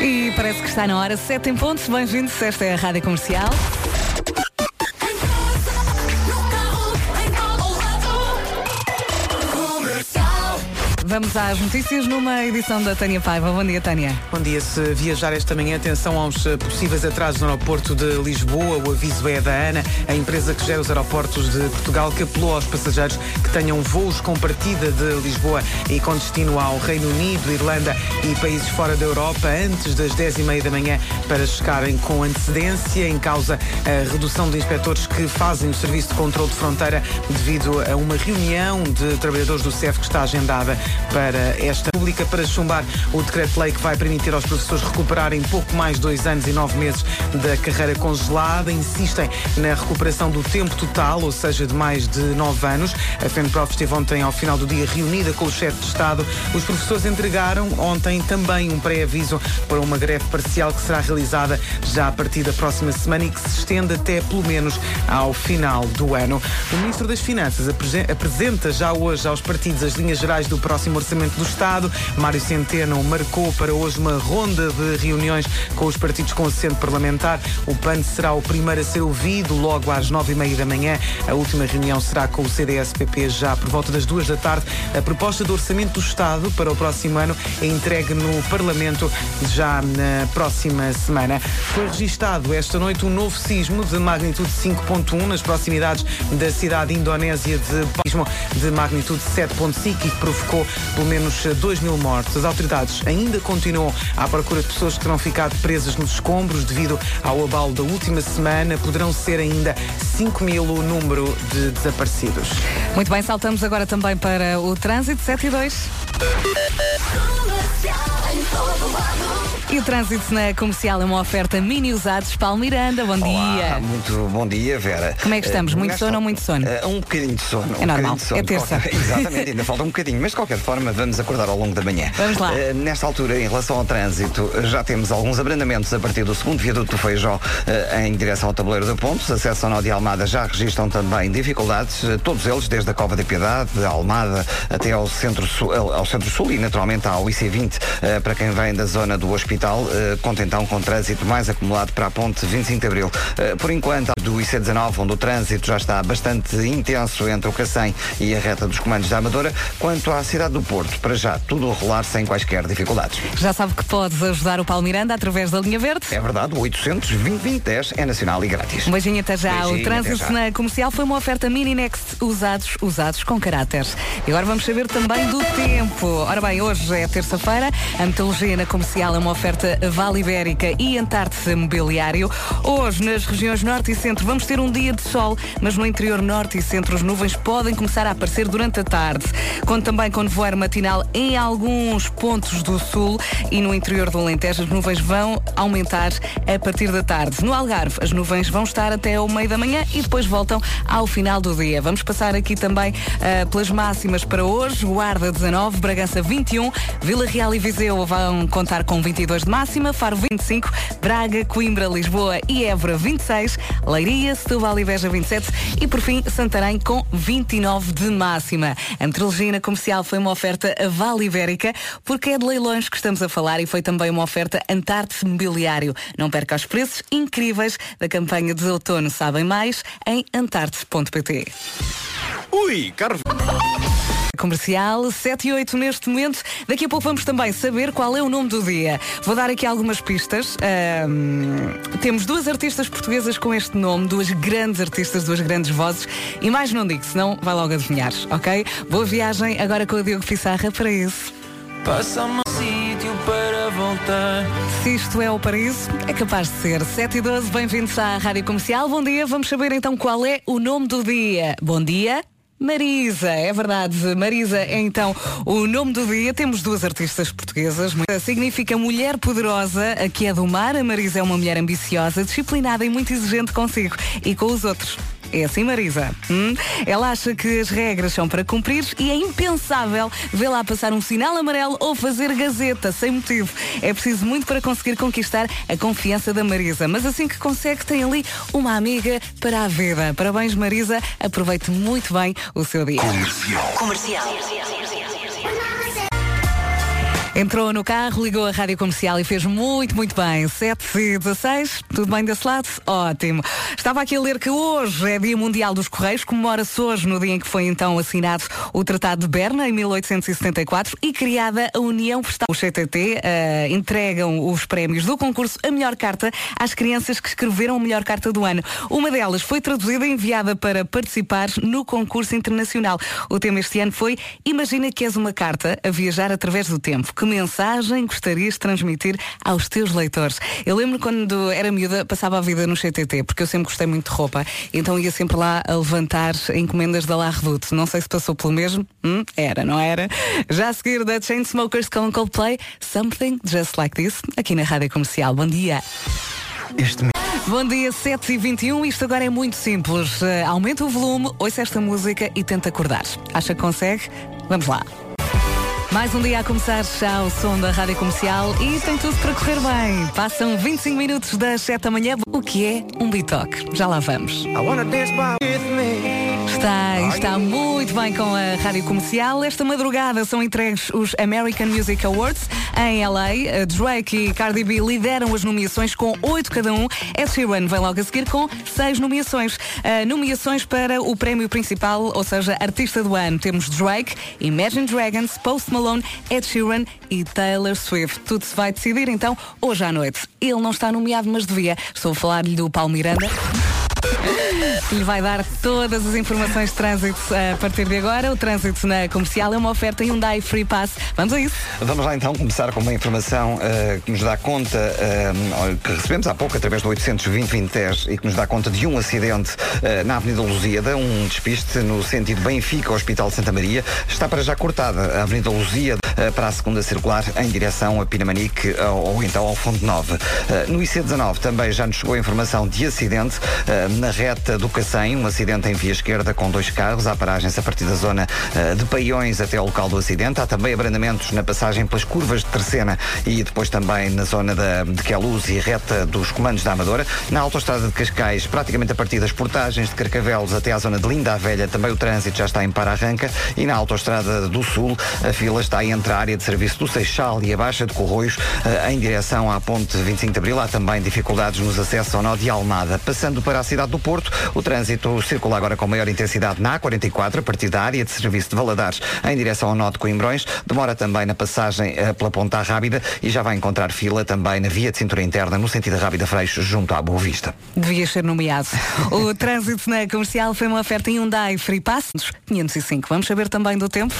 E parece que está na hora, 7 em pontos. Bem-vindos, esta é a Rádio Comercial. Vamos às notícias numa edição da Tânia Paiva. Bom dia, Tânia. Bom dia. Se viajar esta manhã, atenção aos eh, possíveis atrasos no aeroporto de Lisboa. O aviso é da ANA, a empresa que gera os aeroportos de Portugal, que apelou aos passageiros que tenham voos com partida de Lisboa e com destino ao Reino Unido, Irlanda e países fora da Europa antes das 10h30 da manhã para chegarem com antecedência. Em causa a redução de inspectores que fazem o serviço de controle de fronteira devido a uma reunião de trabalhadores do CEF que está agendada para esta pública para chumbar o decreto-lei que vai permitir aos professores recuperarem pouco mais dois anos e nove meses da carreira congelada. Insistem na recuperação do tempo total, ou seja, de mais de nove anos. A FENPROF esteve ontem, ao final do dia, reunida com o chefe de Estado. Os professores entregaram ontem também um pré-aviso para uma greve parcial que será realizada já a partir da próxima semana e que se estende até pelo menos ao final do ano. O Ministro das Finanças apresenta já hoje aos partidos as linhas gerais do próximo Orçamento do Estado. Mário Centeno marcou para hoje uma ronda de reuniões com os partidos com assento parlamentar. O PAN será o primeiro a ser ouvido logo às nove e meia da manhã. A última reunião será com o CDS-PP já por volta das duas da tarde. A proposta do Orçamento do Estado para o próximo ano é entregue no Parlamento já na próxima semana. Foi registado esta noite um novo sismo de magnitude 5.1 nas proximidades da cidade indonésia de sismo de magnitude 7.5 que provocou pelo menos 2 mil mortos. As autoridades ainda continuam à procura de pessoas que terão ficado presas nos escombros devido ao abalo da última semana. Poderão ser ainda 5 mil o número de desaparecidos. Muito bem, saltamos agora também para o trânsito 7 e 2. E o trânsito na comercial é uma oferta mini usados. Paulo Miranda, bom Olá, dia. Muito bom dia, Vera. Como é que estamos? Eh, Muito sono ou muito sono? Eh, um bocadinho de sono. É um normal, de sono. é terça. Qualquer- Exatamente, ainda falta um bocadinho, mas de qualquer forma vamos acordar ao longo da manhã. Vamos lá. Eh, nesta altura, em relação ao trânsito, já temos alguns abrandamentos a partir do segundo viaduto do Feijó eh, em direção ao tabuleiro de pontos. Acesso ao nó de Almada já registram também dificuldades, todos eles desde a Cova da Piedade, de Almada até ao centro sul, ao centro e naturalmente ao IC20 eh, para quem vem da zona do hospital, eh, conta então com trânsito mais acumulado para a ponte 25 de Abril. Eh, por enquanto, do IC19, onde o trânsito já está bastante intenso entre o Cacém e a reta dos comandos da Amadora, quanto à cidade do Porto, para já tudo a rolar sem quaisquer dificuldades. Já sabe que podes ajudar o Paulo Miranda através da linha verde? É verdade, o 800 2010 é nacional e grátis. Um beijinho até já. Beijinho, o trânsito na comercial foi uma oferta Mini Next usados, usados com caráter. E agora vamos saber também do tempo. Ora bem, hoje é terça-feira. A meteorologia na comercial é uma oferta Vale Ibérica e Antártida Mobiliário. Hoje, nas regiões norte e centro, vamos ter um dia de sol, mas no interior norte e centro as nuvens podem começar a aparecer durante a tarde. Conto também com nevoeiro matinal em alguns pontos do sul e no interior do Alentejo as nuvens vão aumentar a partir da tarde. No Algarve, as nuvens vão estar até ao meio da manhã e depois voltam ao final do dia. Vamos passar aqui também ah, pelas máximas para hoje. Guarda 19, Bragança 21, Vila Real e Viseu vão contar com 22 de máxima, Faro 25, Braga, Coimbra, Lisboa e Évora 26, Leiria, Setúbal e Beja 27 e por fim Santarém com 29 de máxima. A meteorologia na comercial foi uma oferta a Vale Ibérica porque é de leilões que estamos a falar e foi também uma oferta Antarte Mobiliário. Não perca os preços incríveis da campanha de outono. Sabem mais em antarte.pt. Ui, carro. Comercial 7 e 8 neste momento. Daqui a pouco vamos também saber qual é o nome do dia. Vou dar aqui algumas pistas. Ahm, temos duas artistas portuguesas com este nome, duas grandes artistas, duas grandes vozes. E mais não digo, senão vai logo adivinhar, ok? Boa viagem agora com o Diogo Pissarra para isso. Passa-me um sítio para voltar. Se isto é o paraíso, é capaz de ser. 7 e 12, bem-vindos à Rádio Comercial. Bom dia, vamos saber então qual é o nome do dia. Bom dia. Marisa, é verdade. Marisa é então o nome do dia. Temos duas artistas portuguesas. Significa mulher poderosa, a que é do mar. A Marisa é uma mulher ambiciosa, disciplinada e muito exigente consigo e com os outros. É assim, Marisa. Hum? Ela acha que as regras são para cumprir e é impensável vê-la passar um sinal amarelo ou fazer gazeta sem motivo. É preciso muito para conseguir conquistar a confiança da Marisa. Mas assim que consegue, tem ali uma amiga para a vida. Parabéns, Marisa. Aproveite muito bem o seu dia. Entrou no carro, ligou a rádio comercial e fez muito, muito bem. 7 e 16, tudo bem desse lado? Ótimo. Estava aqui a ler que hoje é Dia Mundial dos Correios, comemora-se hoje no dia em que foi então assinado o Tratado de Berna, em 1874, e criada a União Postal. O CTT uh, entregam os prémios do concurso A Melhor Carta às crianças que escreveram a melhor carta do ano. Uma delas foi traduzida e enviada para participar no concurso internacional. O tema este ano foi Imagina que és uma carta a viajar através do tempo. Que mensagem gostarias de transmitir aos teus leitores? Eu lembro quando era miúda, passava a vida no CTT, porque eu sempre gostei muito de roupa, então ia sempre lá a levantar encomendas da La Redoute. Não sei se passou pelo mesmo. Hum, era, não era? Já a seguir da Chainsmokers com Coldplay, Something Just Like This, aqui na Rádio Comercial. Bom dia. Este Bom dia, 7 e 21 Isto agora é muito simples. Uh, aumenta o volume, ouça esta música e tenta acordar. Acha que consegue? Vamos lá. Mais um dia a começar já o som da Rádio Comercial e tem tudo para correr bem. Passam 25 minutos das 7 da manhã. O que é um bitoque? Já lá vamos. Está, está muito bem com a Rádio Comercial. Esta madrugada são entregues os American Music Awards em LA. Drake e Cardi B lideram as nomeações com oito cada um. Ed Sheeran vem logo a seguir com seis nomeações. Uh, nomeações para o prémio principal, ou seja, artista do ano. Temos Drake, Imagine Dragons, Post Malone, Ed Sheeran e Taylor Swift. Tudo se vai decidir então hoje à noite. Ele não está nomeado, mas devia. Estou a falar-lhe do Paulo Miranda que lhe vai dar todas as informações de trânsito a partir de agora. O trânsito na comercial é uma oferta Hyundai Free Pass. Vamos a isso. Vamos lá então começar com uma informação uh, que nos dá conta, uh, que recebemos há pouco através do 820 e que nos dá conta de um acidente uh, na Avenida Lusíada, um despiste no sentido Benfica, Hospital Santa Maria. Está para já cortada a Avenida Lusíada para a segunda circular em direção a Pinamanique ou, ou então ao Fundo 9. no IC19 também já nos chegou a informação de acidente na reta do Cacém, um acidente em via esquerda com dois carros. Há paragens a partir da zona uh, de Paiões até ao local do acidente. Há também abrandamentos na passagem pelas curvas de Terceira e depois também na zona da, de Queluz e reta dos comandos da Amadora. Na autoestrada de Cascais, praticamente a partir das portagens de Carcavelos até à zona de Linda a Velha, também o trânsito já está em para-arranca. E na autoestrada do Sul, a fila está entre a área de serviço do Seixal e a Baixa de Corroios, uh, em direção à ponte 25 de Abril. Há também dificuldades nos acessos ao nó de Almada. Passando para a cidade do Porto, o trânsito circula agora com maior intensidade na A44, a partir da área de serviço de Valadares, em direção ao nó de Coimbrões. Demora também na passagem uh, pela Ponta Rábida e já vai encontrar fila também na via de cintura interna, no sentido da Rábida Freixo, junto à Boa Vista. Devia ser nomeado. o trânsito na comercial foi uma oferta em Hyundai Free Pass 505. Vamos saber também do tempo?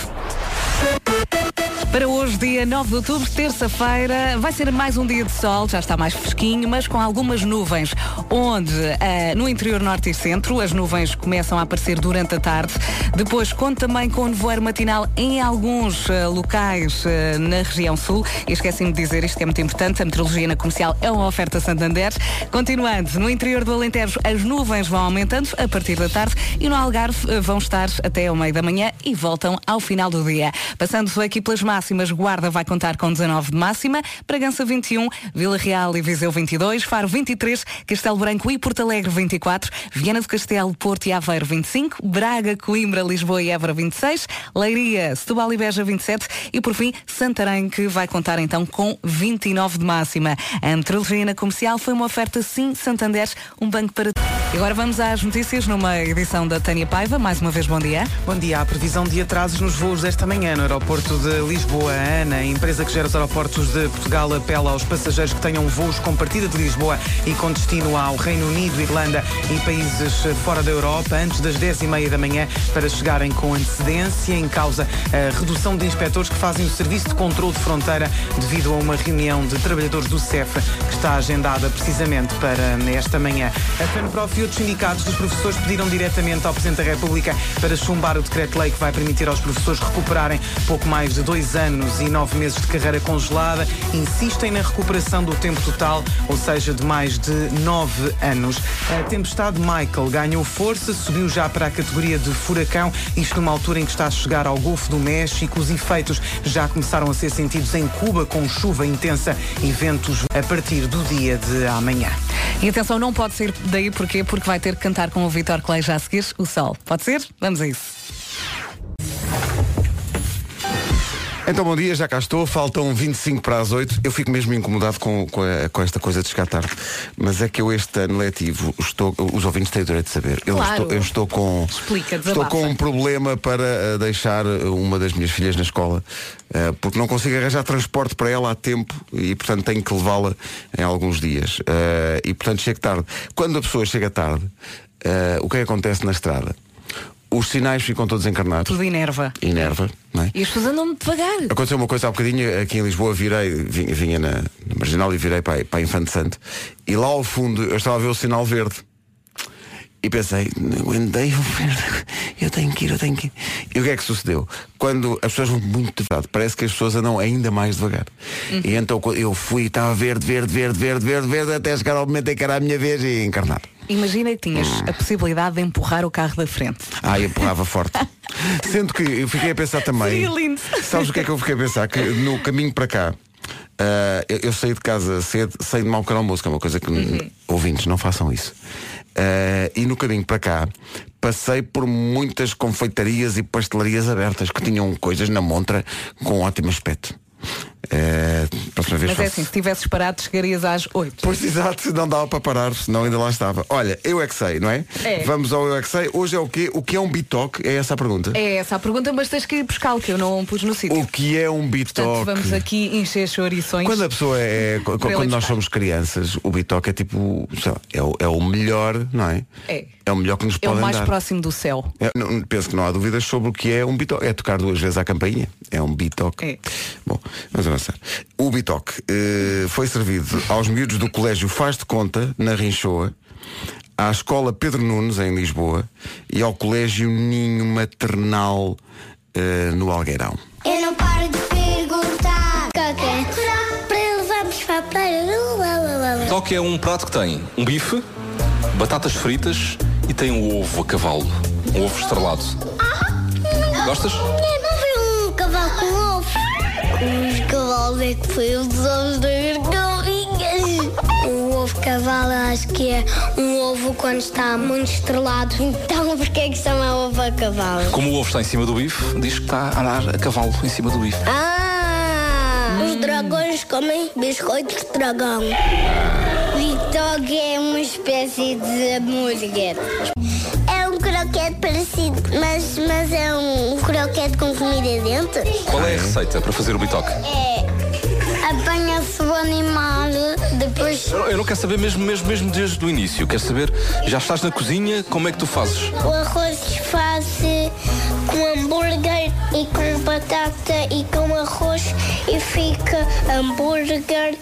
Para hoje, dia 9 de outubro, terça-feira, vai ser mais um dia de sol, já está mais fresquinho, mas com algumas nuvens, onde uh, no interior norte e centro as nuvens começam a aparecer durante a tarde. Depois, conta também com nevoeiro matinal em alguns uh, locais uh, na região sul. E esqueci-me de dizer, isto é muito importante, a meteorologia na comercial é uma oferta Santander. Continuando, no interior do Alentejo, as nuvens vão aumentando a partir da tarde e no Algarve vão estar até ao meio da manhã e voltam ao final do dia. Passando aqui pelas máximas, Guarda vai contar com 19 de máxima, Bragança 21, Vila Real e Viseu 22, Faro 23, Castelo Branco e Porto Alegre 24, Viana do Castelo, Porto e Aveiro 25, Braga, Coimbra, Lisboa e Évora 26, Leiria, Setúbal e Beja 27 e por fim Santarém que vai contar então com 29 de máxima. A meteorologia na comercial foi uma oferta sim Santander, um banco para e agora vamos às notícias numa edição da Tânia Paiva. Mais uma vez, bom dia. Bom dia. A previsão de atrasos nos voos desta manhã no aeroporto de Lisboa. A ANA, a empresa que gera os aeroportos de Portugal, apela aos passageiros que tenham voos com partida de Lisboa e com destino ao Reino Unido, Irlanda e países fora da Europa antes das 10h30 da manhã para chegarem com antecedência. Em causa a redução de inspectores que fazem o serviço de controle de fronteira devido a uma reunião de trabalhadores do CEF que está agendada precisamente para esta manhã. A FANPROF e outros sindicatos dos professores pediram diretamente ao Presidente da República para chumbar o decreto-lei que vai permitir aos professores recuperarem pouco mais de dois anos e nove meses de carreira congelada. Insistem na recuperação do tempo total, ou seja, de mais de nove anos. A tempestade Michael ganhou força, subiu já para a categoria de furacão, isto numa altura em que está a chegar ao Golfo do México. Os efeitos já começaram a ser sentidos em Cuba, com chuva intensa e ventos a partir do dia de amanhã. E atenção, não pode ser daí porque porque vai ter que cantar com o Vitor Clay já a seguir o sol. Pode ser? Vamos a isso. Então bom dia, já cá estou, faltam 25 para as 8. Eu fico mesmo incomodado com, com, a- com esta coisa de chegar tarde. Mas é que eu este ano letivo estou. Os ouvintes têm o direito de saber. Eu, Claro. estou, eu estou com. Explica, Estou com um problema para eh, deixar uma das minhas filhas na escola. eh, porque não consigo arranjar transporte para ela a tempo e portanto tenho que levá-la em alguns dias. Eh, e portanto chego tarde. Quando a pessoa chega tarde, eh, o que é que acontece na estrada? Os sinais ficam todos encarnados. Tudo inerva. Inerva, não é? E as pessoas andam devagar. Aconteceu uma coisa há bocadinho aqui em Lisboa, virei, vinha, vinha na, na Marginal e virei para, para a Infante Santo. E lá ao fundo eu estava a ver o sinal verde. E pensei, andei verde, eu tenho que ir, eu tenho que ir. E o que é que sucedeu? Quando as pessoas vão muito devagar, parece que as pessoas andam ainda mais devagar. E então eu fui, estava verde, verde, verde, verde, verde, verde, até chegar ao momento em que era a minha vez e encarnar. Imagina que tinhas a possibilidade de empurrar o carro da frente. Ah, e empurrava forte. Sendo que eu fiquei a pensar também. Sabes o que é que eu fiquei a pensar? Que no caminho para cá, ah, eu, eu saí de casa cedo, saí de mau pequeno almoço, que é uma coisa que ouvintes não façam isso. Ah, e no caminho para cá, passei por muitas confeitarias e pastelarias abertas que tinham coisas na montra com ótimo aspecto. Próxima vez Mas é faço- assim, se tivesses parado, chegarias às 8. Pois exato, não dava para parar, senão ainda lá estava. Olha, eu é que sei, não é? É. Vamos ao eu é que sei. Hoje é o quê? O que é um bitoque? É essa a pergunta? É essa a pergunta, mas tens que ir buscá-lo, que eu não pus no sítio. O que é um Portanto, bitoque? vamos aqui encher chourições. Quando a pessoa é. ele Quando nós somos crianças, o bitoque é tipo. sei lá, é, o, é o melhor, não é? É. É o melhor que nos É o mais dar. próximo do céu. É, não- penso que não há dúvidas sobre o que é um bitoque. É tocar duas vezes à campainha. É um bitoque. É. Bom, vamos avançar. O bitoque eh, foi servido aos miúdos do colégio Faz de Conta, na Rinchoa, à escola Pedro Nunes, em Lisboa, e ao colégio Ninho Maternal, eh, no Algueirão. Eu não paro de perguntar. Coca. Para levarmos para a praia. Toque é um prato que tem um bife, batatas fritas e tem um ovo a cavalo. Um ovo estrelado. Gostas? Eu não vi um cavalo com cavalos é que foi os ovos das galinhas. O ovo cavalo acho que é um ovo quando está muito estrelado. Então porquê que chama ovo a cavalo? Como o ovo está em cima do bife, diz que está a andar a cavalo em cima do bife. Ah! Os dragões comem biscoitos de dragão. Vitog é uma espécie de hambúrguer. É um croquete parecido, mas, mas é um croquete com comida dentro. Qual é a receita para fazer o bitoque? É. O animal, depois Eu não quero saber mesmo, mesmo, mesmo desde o início. Quero saber, já estás na cozinha, como é que tu fazes? o arroz faz-se com hambúrguer e com batata e com arroz e fica hambúrguer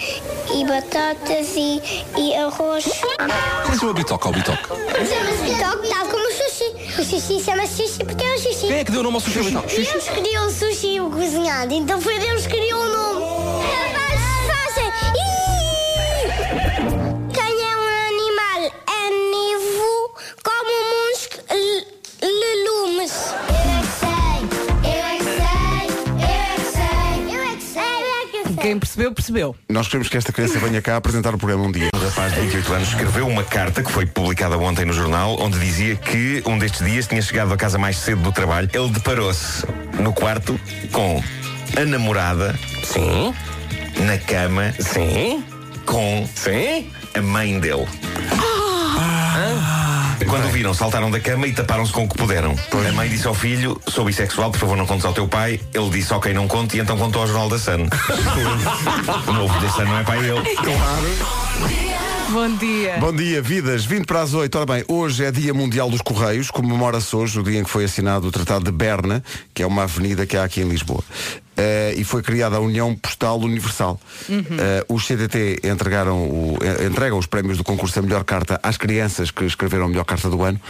e batatas e, e arroz. Como é que chama ao bitoque? Chama-se tal como o sushi. O sushi chama-se sushi porque é o sushi. Quem é que deu o nome ao sushi bitoque? Deus criou o sushi cozinhado, então foi Deus que criou o nome. Sei. Quem percebeu, percebeu. Nós queremos que esta criança venha cá apresentar o programa um dia. Um rapaz de 28 anos escreveu uma carta que foi publicada ontem no jornal, onde dizia que um destes dias tinha chegado a casa mais cedo do trabalho. Ele deparou-se no quarto com a namorada. Sim. Na cama. Sim. Com. Sim. A mãe dele. Quando o viram, saltaram da cama e taparam-se com o que puderam. A mãe disse ao filho: sou bissexual, por favor, não contes ao teu pai. Ele disse: ok, não conte, e então contou ao jornal da Sun. o novo da Sun não é pai dele. Bom dia. Bom dia, vidas. 20 para as 8. Ora bem, hoje é Dia Mundial dos Correios. Comemora-se hoje o dia em que foi assinado o Tratado de Berna, que é uma avenida que há aqui em Lisboa. Eh, e foi criada a União Postal Universal. Eh, os CDT entregaram o, eh, entregam os prémios do concurso A Melhor Carta às crianças que escreveram a melhor carta do ano.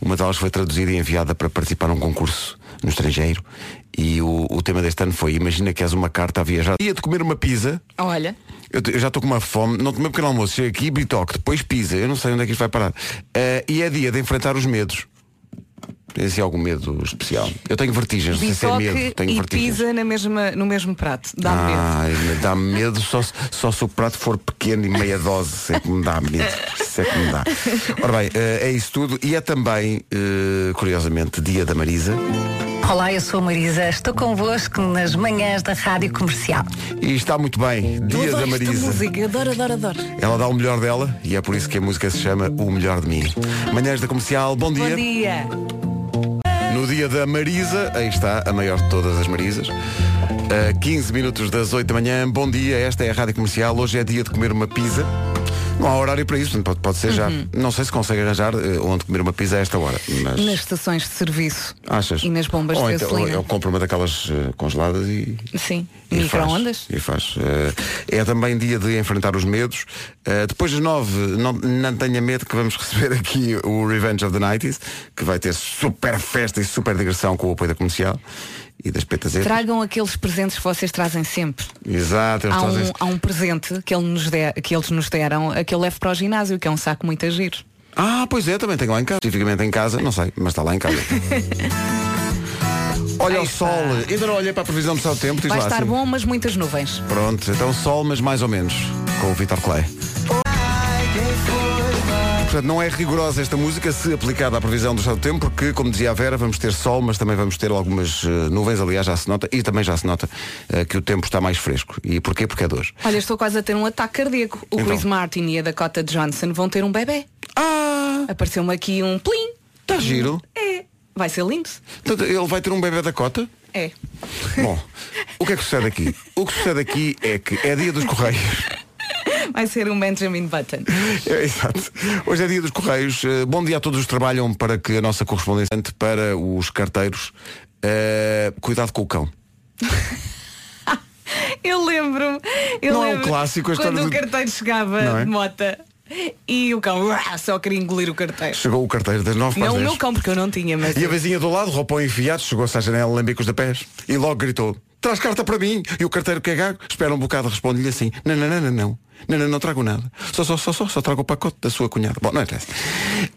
Uma delas foi traduzida e enviada para participar num concurso no estrangeiro. E o, o tema deste ano foi Imagina que és uma carta a viajar. Ia de comer uma pizza. Olha, Eu, eu já estou com uma fome, não tomei um pequeno almoço, chego aqui, bitoque, depois pisa, eu não sei onde é que isto vai parar. Eh, e é dia de enfrentar os medos. Tem assim algum medo especial. Eu tenho vertigens, não sei se é medo. Tenho e vertigens. pisa na mesma, no mesmo prato. Dá-me medo. Ai, me dá medo só, se- só se o prato for pequeno e meia dose. Isso é que me dá medo. Isso é que me dá. Ora bem, eh, é isso tudo. E é também, eh, curiosamente, dia da Marisa. Olá, eu sou a Marisa, estou convosco nas manhãs da Rádio Comercial. E está muito bem. Eu Dia da adoro esta Marisa. música, adoro, adoro, adoro. Ela dá o melhor dela e é por isso que a música se chama O Melhor de Mim. Manhãs da Comercial, bom dia. Bom dia. No dia da Marisa, aí está, a maior de todas as Marisas. A 15 minutos das 8 da manhã, bom dia, esta é a Rádio Comercial. Hoje é dia de comer uma pizza. Não há horário para isso, pode, pode ser já. Uhum. Não sei se consegue arranjar eh, onde comer uma pizza a esta hora. Mas Nas estações de serviço. achas? E nas bombas Ou de então, gasolina. eu compro uma daquelas eh, congeladas e. Sim. Micro-ondas. E faz. Eh, é também dia de enfrentar os medos. Depois das nove, não, não tenha medo que vamos receber aqui o Revenge of the Nighties, que vai ter super festa e super digressão com o apoio da comercial e das petazetas. Tragam aqueles presentes que vocês trazem sempre. Exato, eles Há trazem um, há um presente que, ele nos der- que eles nos deram, a que eu levo para o ginásio, que é um saco muito a giro. Ah, pois é, também tenho lá em casa. Especificamente em casa, não sei, mas está lá em casa. Olha Aí o está. sol. Ainda não olhei para a previsão do do tempo. Diz Vai lá, estar assim. bom, mas muitas nuvens. Pronto, então sol, mas mais ou menos, com o Vitor Clay. Portanto, não é rigorosa esta música se aplicada à previsão do estado do tempo, porque, como dizia a Vera, vamos ter sol, mas também vamos ter algumas eh, nuvens, aliás, já se nota, e também já se nota eh, que o tempo está mais fresco. E porquê? Porque é de hoje. Olha, estou quase a ter um ataque cardíaco. O Então. Chris Martin e a Dakota Johnson vão ter um bebê. Ah! Apareceu-me aqui um plim. Está giro. É. Vai ser lindo. Portanto, ele vai ter um bebê da cota? É. Bom, o que é que sucede aqui? O que sucede aqui é que é dia dos Correios. Vai ser um Benjamin Button. É, exato. Hoje é dia dos Correios. Eh, bom dia a todos os que trabalham para que a nossa correspondente para os carteiros. eh, cuidado com o cão. Eu lembro-me. eu Não é um lembro clássico Quando o do- carteiro chegava Não é? de mota e o cão uá, só queria engolir o carteiro. Chegou o carteiro das 9 para as Não o 10. meu cão, porque eu não tinha, mas. E a vizinha do lado, roupão enfiado, chegou-se à janela, lambicos de pés e logo gritou: Traz carta para mim! E o carteiro que é gago, espera um bocado, responde-lhe assim: Não, não, não, não, não. Não, não, não trago nada. Só, só, só, só, só trago o pacote da sua cunhada. Bom, não interessa.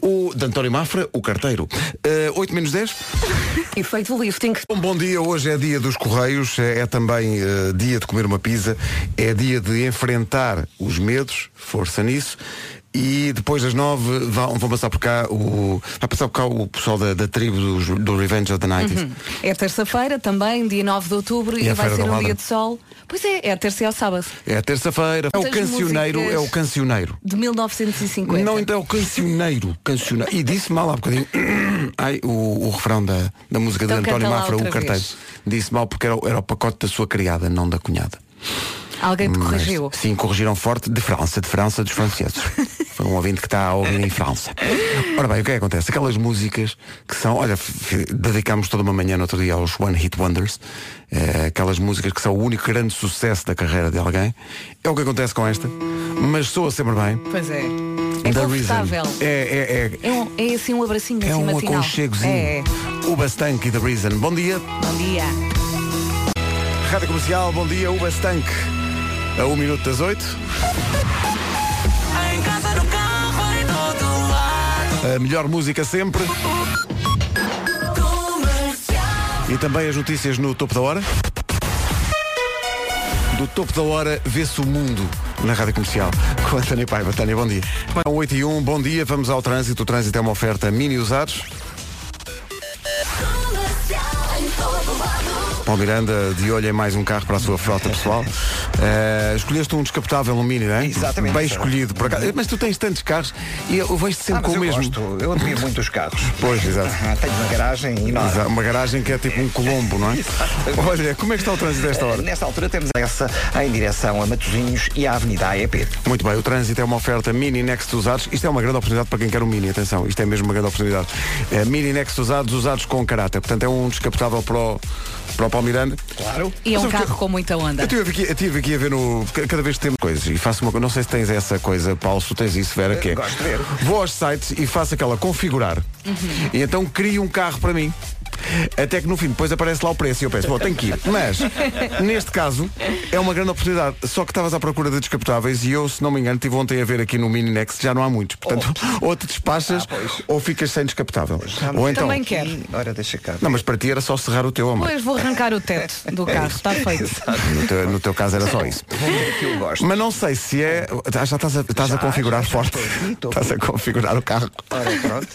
O de António Mafra, o carteiro. Eh, 8 menos 10. Efeito lifting. Um bom dia, hoje é dia dos Correios, é, é também eh, dia de comer uma pizza, é dia de enfrentar os medos, força nisso. E depois das nove vão, vão passar por cá o. Vai passar por cá o pessoal da, da tribo dos- do, Revenge of the Nights. Uhum. É terça-feira também, dia 9 de outubro, E e, a vai ser um dia de sol. Pois é, é a terça e ao sábado. É terça-feira. É o cancioneiro, é o cancioneiro. De 1950. Não, então é o cancioneiro. cancioneiro. E disse mal há bocadinho. Ai, o, o refrão da, da música Então de António Mafra, o carteiro. vez. Disse mal porque era, era o pacote da sua criada, não da cunhada. Alguém te Mas, corrigiu. sim, corrigiram forte de França, de França, dos franceses. Foi um ouvinte que está a ouvir em França. Ora bem, o que é que acontece? Aquelas músicas que são, olha, dedicámos toda uma manhã no outro dia aos One Hit Wonders, eh, aquelas músicas que são o único grande sucesso da carreira de alguém. É o que acontece com esta, mas soa sempre bem. Pois é. É The confortável. Reason. É, é, é, É, um, é assim um abracinho é assim um matinal. aconchegozinho. É. O Bastank e The Reason. Bom dia. Bom dia. Rádio Comercial, bom dia, o Bastank. A um minuto das oito. Em casa, no carro, em todo lado. A melhor música sempre. E também as notícias no topo da hora. Do topo da hora vê-se o mundo na Rádio Comercial. Com a Tânia Paiva. Tânia, bom dia. São 8 e 1, bom dia. Vamos ao trânsito. O trânsito é uma oferta mini usados. Paulo Miranda, de olho em mais um carro para a sua frota pessoal. Eh, escolheste um descapotável, um mini, não é? Exatamente. Bem escolhido. Por acaso. Mas tu tens tantos carros e eu vejo-te sempre Ah, com o eu mesmo. gosto, eu admiro muito os carros. Pois, exato. Ah, Tenho uma garagem enorme. Exato, Uma garagem que é tipo um colombo, não é? Olha, como é que está o trânsito desta hora? Nesta altura temos essa em direção a Matosinhos e à Avenida AEP. Muito bem, o trânsito é uma oferta Mini Next usados. Isto é uma grande oportunidade para quem quer um Mini, atenção, isto é mesmo uma grande oportunidade. É, mini Next usados, usados com caráter. Portanto, é um descapotável para o, para o Paulo Miranda. Claro. E é um sabe carro com muita onda. Eu estive aqui, eu estive aqui a ver no. ca- Cada vez que temos coisas e faço uma coisa. Não sei se tens essa coisa, Paulo, se tu tens isso, Vera, que é. gosto de ver. Vou aos sites e faço aquela configurar. Uhum. E então crio um carro para mim. Até que no fim depois aparece lá o preço e eu penso, bom, tenho que ir. Mas, neste caso, é uma grande oportunidade. Só que estavas à procura de descapotáveis e eu, se não me engano, tive ontem a ver aqui no Mini Next, já não há muitos. Portanto, ou te despachas ou ficas sem descapotável. Ou então. Também quero. Ora, deixa cá. Não, mas para ti era só serrar o teu amor. Pois vou arrancar o teto do carro, está feito. No teu, no teu caso era só isso. que eu gosto. Mas não sei se é. Ah, Já estás a, estás a Já, configurar já, forte. Estás a configurar o carro. Ora, pronto.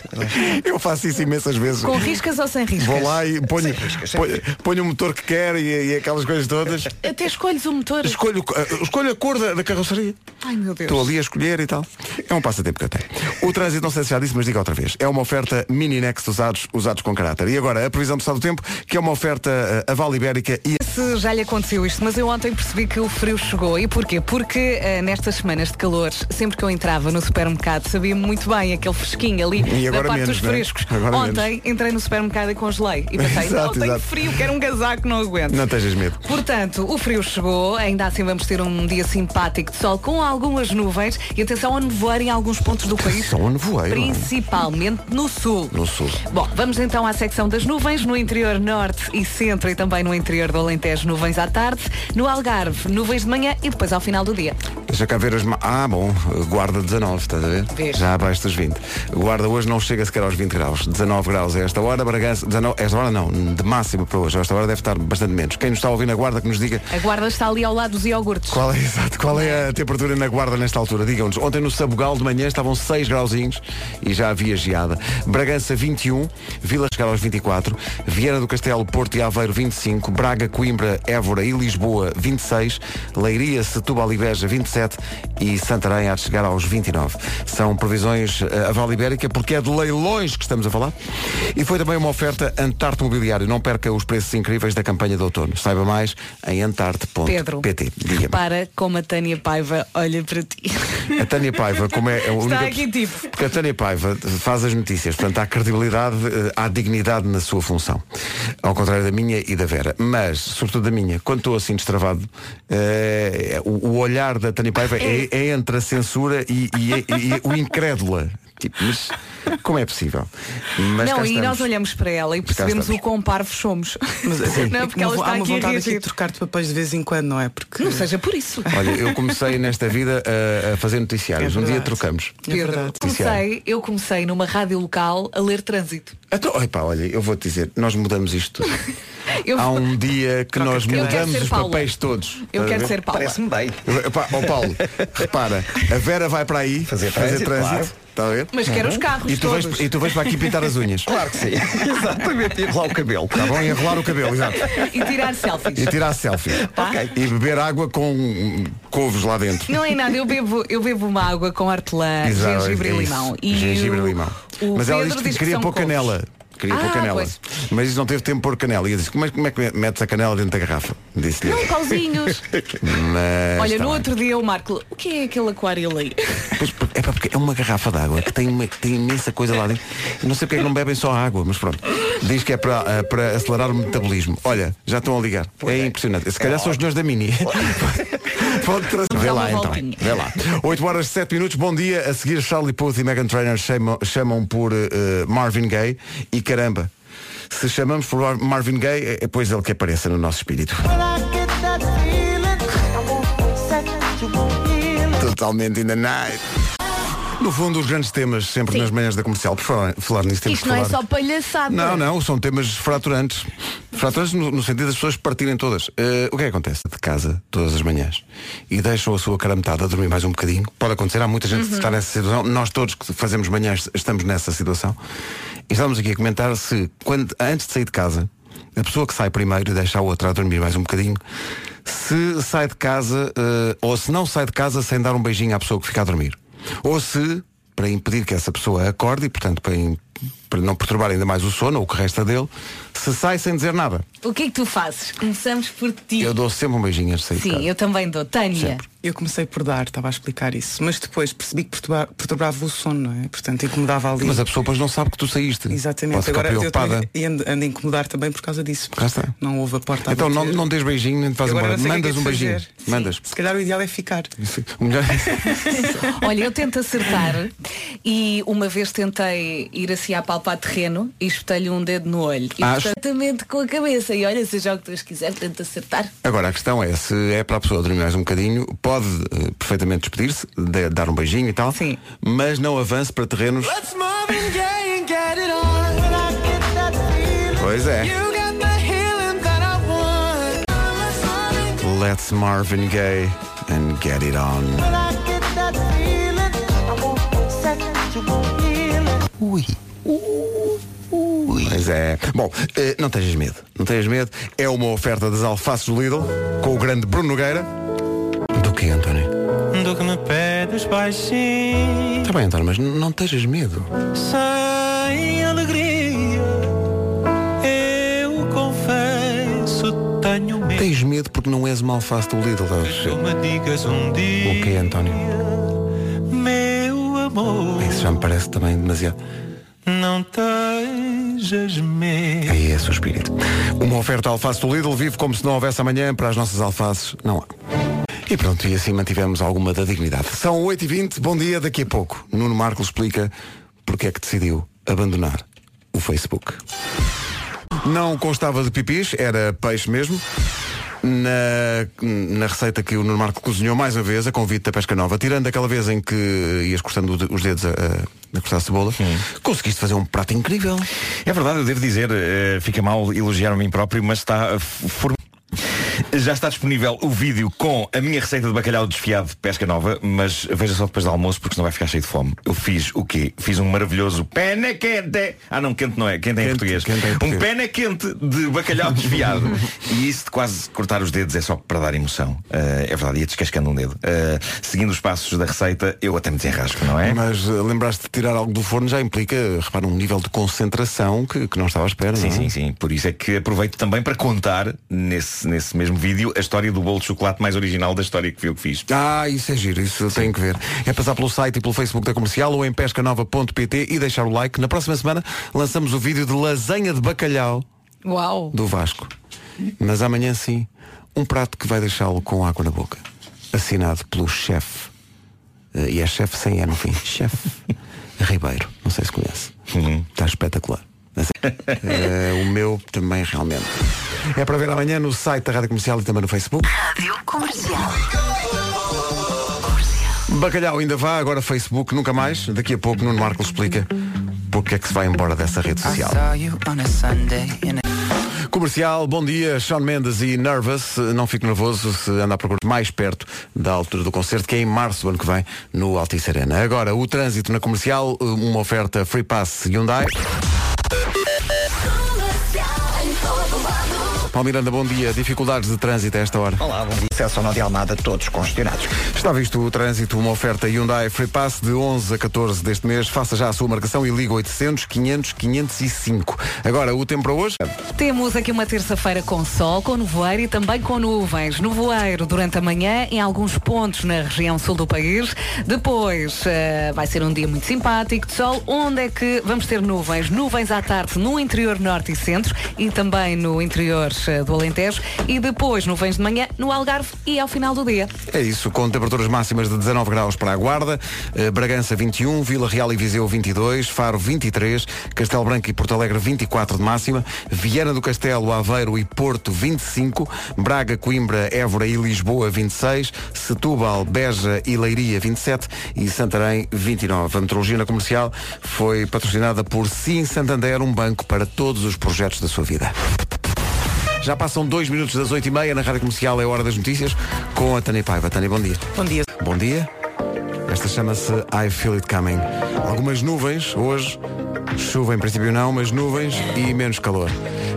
Eu faço isso imensas vezes. Com riscas ou sem riscas? Vou lá e ponho, ponho, ponho o motor que quero e, e aquelas coisas todas. Até escolhes o motor. Escolho, eh, escolho a cor da, da carroceria. Ai meu Deus. Estou ali a escolher e tal. É um passatempo que eu tenho. O trânsito, não sei se já disse, mas diga outra vez. É uma oferta mini next usados, usados com caráter. E agora, a previsão do estado do tempo, que é uma oferta eh, a Vale Ibérica e Se já lhe aconteceu isto, mas eu ontem percebi que o frio chegou. E porquê? Porque eh, nestas semanas de calor, sempre que eu entrava no supermercado, sabia muito bem aquele fresquinho ali E da agora parte menos, dos é? frescos. Agora ontem entrei no supermercado e congelei. E pensei, Exato, não, tenho exato. frio, quero um casaco, não aguento. não tejas medo. Portanto, o frio chegou, ainda assim vamos ter um dia simpático de sol com algumas nuvens e atenção a nevoeiro em alguns pontos do país. Só um nevoeiro. Principalmente no sul. No sul. Bom, vamos então à secção das nuvens. No interior norte e centro e também no interior do Alentejo, nuvens à tarde. No Algarve, nuvens de manhã e depois ao final do dia. Deixa cá ver as. Ah, bom, guarda 19, estás a ver? Vês. Já abaixo dos 20. Guarda hoje não chega sequer aos 20 graus. 19 graus a esta hora, Bragança. 19, esta hora não, de máximo para hoje. Esta hora deve estar bastante menos. Quem nos está a ouvir na guarda que nos diga A guarda está ali ao lado dos iogurtes. qual é, exato, qual é a temperatura na guarda nesta altura. Digam-nos. Ontem no Sabugal de manhã estavam 6 grauzinhos e já havia geada. Bragança 21, Vila chegar aos 24, Viana do Castelo, Porto e Aveiro 25, Braga, Coimbra, Évora e Lisboa 26, Leiria, Setúbal e Beja 27 e Santarém há de chegar aos 29. São previsões eh, a Vale Ibérica porque é de leilões que estamos a falar. E foi também uma oferta Antarte Mobiliário. Não perca os preços incríveis da campanha de outono. Saiba mais em Pedro, antarte.pt. Diga-me. para como a Tânia Paiva olha para ti. A Tânia Paiva, como é a única Está aqui tipo. Porque a Tânia Paiva faz as notícias, portanto há credibilidade, eh, há dignidade na sua função. Ao contrário da minha e da Vera. Mas, sobretudo da minha, quando estou assim destravado, eh, o, o olhar da Tânia Paiva é, é entre a censura e, e- e- e o incrédula. Tipo, mas como é possível? Mas não, e estamos. nós olhamos para ela e percebemos o quão parvos somos. Mas, assim, não, porque ela está há uma aqui a vontade aqui reagir. de trocar de papéis de vez em quando, não é? Porque Não seja por isso. Olha, eu comecei nesta vida a, a fazer noticiários. É um dia trocamos. É Pedro, comecei, eu comecei numa rádio local a ler trânsito. Então, epá, olha, eu vou-te dizer, nós mudamos isto tudo. Eu, Há um dia que nós. Eu quero mudamos os Paula. papéis todos. eu a quero ver? ser Paula. Parece-me bem. Ó Paulo, repara, a Vera vai para aí Fazer trânsito, claro. Está a ver? Mas quero os carros E tu, todos. vais, e tu vais para aqui pintar as unhas. Claro que sim. Exatamente. E lá o cabelo. Está bom? E enrolar o cabelo, exato. E tirar selfies. E tirar selfie. Ok. E beber água com couves lá dentro. Não é nada, eu bebo, eu bebo uma água com hortelã, Exato, gengibre é e limão. Gengibre o- e limão. o Mas ela Pedro disse que diz queria são pôr couves. canela. Queria pôr Ah, canela. pois. Mas isso não teve tempo de pôr canela. E eu disse, como é, como é que metes a canela dentro da garrafa? Disse-lhe. Não, pauzinhos. Mas Olha, está no bem. outro dia o Marco, o que é aquele aquário ali? Pois, é porque é uma garrafa de água que tem, uma- tem imensa coisa lá dentro. Eu não sei porque é que não bebem só água, mas pronto. Diz que é para, eh, para acelerar o metabolismo. Olha, já estão a ligar. É impressionante. Se calhar são os senhores da Mini. Pode trazer. Vê Dá lá então. Vê lá. 8 horas e 7 minutos. Bom dia. A seguir, Charlie Puth e Megan Trainor chamam, chamam por eh, Marvin Gaye. E caramba, se chamamos por Mar- Marvin Gaye, é, é pois ele que apareça no nosso espírito. Totalmente in the night. No fundo, os grandes temas sempre Sim. nas manhãs da comercial. Por falar, falar nisso, temos Isto que não é falar. só palhaçada. Não, não, são temas fraturantes. Fraturantes no, no sentido das pessoas partirem todas. Eh, o que é que acontece? De casa, todas as manhãs, e deixam a sua carametada a dormir mais um bocadinho. Pode acontecer, há muita gente que está nessa situação. Nós todos que fazemos manhãs estamos nessa situação. E estamos aqui a comentar se, quando, antes de sair de casa, a pessoa que sai primeiro e deixa a outra a dormir mais um bocadinho, se sai de casa, eh, ou se não sai de casa sem dar um beijinho à pessoa que fica a dormir. Ou se, para impedir que essa pessoa acorde e, portanto, para, im- para não perturbar ainda mais o sono ou o que resta dele, se sai sem dizer nada. O que é que tu fazes? Começamos por ti. Eu dou sempre um beijinho antes de sair Sim, casa. eu também dou. Tânia. Sempre. Eu comecei por dar, estava a explicar isso, mas depois percebi que perturba- perturbava o sono, não é? Portanto, incomodava ali. Mas a pessoa depois não sabe que tu saíste. Exatamente. Pode ficar Agora eu preocupada. também e ando, ando a incomodar também por causa disso. Cá está. Não houve a porta a Então não, não des beijinho nem te faz embora. é Mandas um é de beijinho. fazer. Mandas. Se calhar o ideal é ficar. Melhor- Olha, eu tento acertar e uma vez tentei ir assim assim a palpar terreno e espetei-lhe um dedo no olho. E Acho- exatamente com a cabeça. E olha, seja o que Deus quiser, tenta acertar. Agora a questão é, se é para a pessoa dormir mais um bocadinho, pode eh, perfeitamente despedir-se, de- dar um beijinho e tal, Sim. mas não avance para terrenos. Pois é. Let's Marvin Gaye and get it on. Ui. Pois é. Bom, eh, não tenhas medo. Não tenhas medo. É uma oferta das alfaces do Lidl com o grande Bruno Nogueira. Do que, António? Do que me pedes baixinho Está bem, António, mas não tenhas medo. Sem alegria Eu confesso tenho medo Tens medo porque não és uma alface do Lidl. Tu Deus. me digas um dia O que, António? Meu amor Isso já me parece também demasiado. Não tejas Aí é esse o espírito. Uma oferta alface do Lidl vive como se não houvesse amanhã para as nossas alfaces. Não há. E pronto, e assim mantivemos alguma da dignidade. São 8h20, bom dia, daqui a pouco. Nuno Marco explica porque é que decidiu abandonar o Facebook. Não constava de pipis, era peixe mesmo. Na, na receita que o Nuno Marco cozinhou mais uma vez, a convite da pesca nova, tirando aquela vez em que ias cortando os dedos a, a, a cortar a cebola, conseguiste fazer um prato incrível. É verdade, eu devo dizer, eh, fica mal elogiar a mim próprio, mas está eh, for- Já está disponível o vídeo com a minha receita de bacalhau desfiado de pesca nova, mas veja só depois do almoço porque senão vai ficar cheio de fome. Eu fiz o quê? Fiz um maravilhoso pena quente. Ah não, quente não é, quente é em português. quente é em um pena quente de bacalhau desfiado. e isso de quase cortar os dedos é só para dar emoção. Eh, é verdade, ia descascando um dedo. Eh, seguindo os passos da receita, eu até me desenrasco, não é? Mas eh, lembraste de tirar algo do forno já implica, repara, um nível de concentração que, que não estava à espera. Sim, não é? sim, sim. Por isso é que aproveito também para contar nesse, nesse mesmo vídeo a história do bolo de chocolate mais original da história que eu que fiz. Ah, isso é giro, isso eu tenho que ver. É passar pelo site e pelo Facebook da comercial ou em pescanova.pt e deixar o like. Na próxima semana lançamos o vídeo de lasanha de bacalhau Uau! do Vasco. Mas amanhã sim, um prato que vai deixá-lo com água na boca. Assinado pelo chefe. Eh, E é chefe sem E no fim. Chefe Ribeiro. Não sei se conhece. Está espetacular. Mas, eh, o meu também realmente. É para ver amanhã no site da Rádio Comercial e também no Facebook. Rádio Comercial. Bacalhau ainda vá, agora Facebook nunca mais. Daqui a pouco Nuno Marco explica porque é que se vai embora dessa rede social. Comercial, bom dia, Sean Mendes e Nervous. Não fique nervoso se anda a procurar mais perto da altura do concerto, que é em março do ano que vem, no Altice Arena. Agora, o trânsito na comercial, uma oferta Free Pass Hyundai. Paulo Miranda, bom dia. Dificuldades de trânsito a esta hora. Olá, bom dia. Acesso ao Nó de Almada, todos congestionados. Está visto o trânsito, uma oferta Hyundai Free Pass de 11 a 14 deste mês. Faça já a sua marcação e liga 800 500 505. Agora, o tempo para hoje? Temos aqui uma terça-feira com sol, com nevoeiro e também com nuvens. Nevoeiro durante a manhã em alguns pontos na região sul do país. Depois eh, vai ser um dia muito simpático de sol. Onde é que vamos ter nuvens? Nuvens à tarde no interior norte e centro e também no interior do Alentejo. E depois nuvens de manhã no Algarve e ao final do dia. É isso, com temperaturas máximas de 19 graus para a Guarda, eh, Bragança 21, Vila Real e Viseu 22, Faro 23, Castelo Branco e Porto Alegre 24 de máxima, Viana do Castelo, Aveiro e Porto 25, Braga, Coimbra, Évora e Lisboa 26, Setúbal, Beja e Leiria 27 e Santarém 29. A meteorologia na comercial foi patrocinada por Sim Santander, um banco para todos os projetos da sua vida. Já passam dois minutos das oito e meia na Rádio Comercial, é hora das notícias, com a Tânia Paiva. Tânia, bom dia. Bom dia. Bom dia. Esta chama-se I Feel It Coming. Algumas nuvens hoje, chuva em princípio não, mas nuvens e menos calor.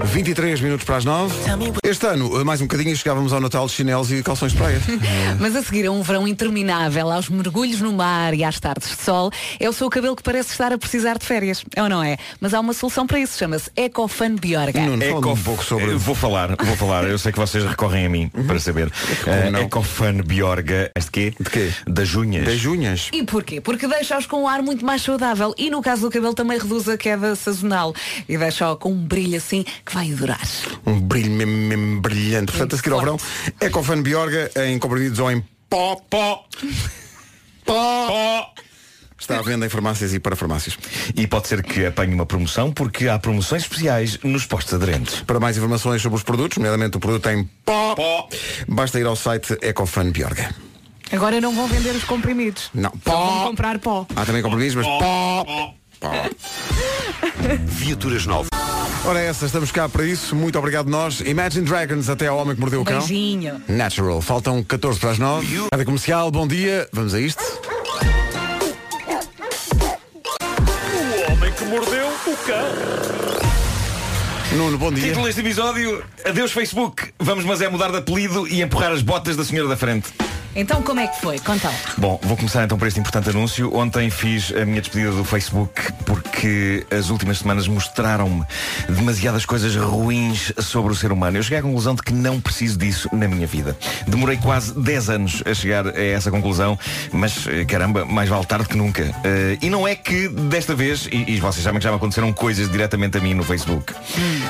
23 minutos para as 9. Este ano, mais um bocadinho, chegávamos ao Natal de chinelos e calções de praia. Mas a seguir a um verão interminável, aos mergulhos no mar e às tardes de sol, é o seu cabelo que parece estar a precisar de férias. É ou não é? Mas há uma solução para isso, chama-se Ecofan Biorga. Fala Eco- um pouco sobre Eh, Vou falar, vou falar. Eu sei que vocês recorrem a mim para saber. Não? Uh, Ecofan Biorga. És de quê? De quê? Das unhas. das unhas. E porquê? Porque deixa-os com um ar muito mais saudável e no caso do cabelo também reduz a queda sazonal e deixa-o com um brilho assim que vai durar. Um brilho mesmo, mesmo brilhante. Portanto, a seguir ao verão, Ecofan Biorga em comprimidos ou em pó, pó, pó. Está à venda em farmácias e para farmácias. E pode ser que apanhe uma promoção, porque há promoções especiais nos postos aderentes. Para mais informações sobre os produtos, nomeadamente o produto em pó, Pó. basta ir ao site Ecofan Biorga. Agora não vão vender os comprimidos. Não, Só vão pó. comprar pó. Há também compromissos, mas pó. Pó. Viaturas novas. Ora essa, estamos cá para isso. Muito obrigado nós. Imagine Dragons até ao homem que mordeu o cão. Beijinho. Natural. Faltam 14 para as 9. Rádio Comercial, bom dia. Vamos a isto. O homem que mordeu o cão. Nuno, bom dia. Título deste episódio: Adeus Facebook. Vamos, mas é mudar de apelido e empurrar as botas da senhora da frente. Então como é que foi? Conta lá. Bom, vou começar então por este importante anúncio. Ontem fiz a minha despedida do Facebook porque as últimas semanas mostraram-me demasiadas coisas ruins sobre o ser humano. Eu cheguei à conclusão de que não preciso disso na minha vida. Demorei quase 10 anos a chegar a essa conclusão, mas eh, caramba, mais vale tarde que nunca. Eh, e não é que desta vez, e, e vocês sabem que já me aconteceram coisas diretamente a mim no Facebook,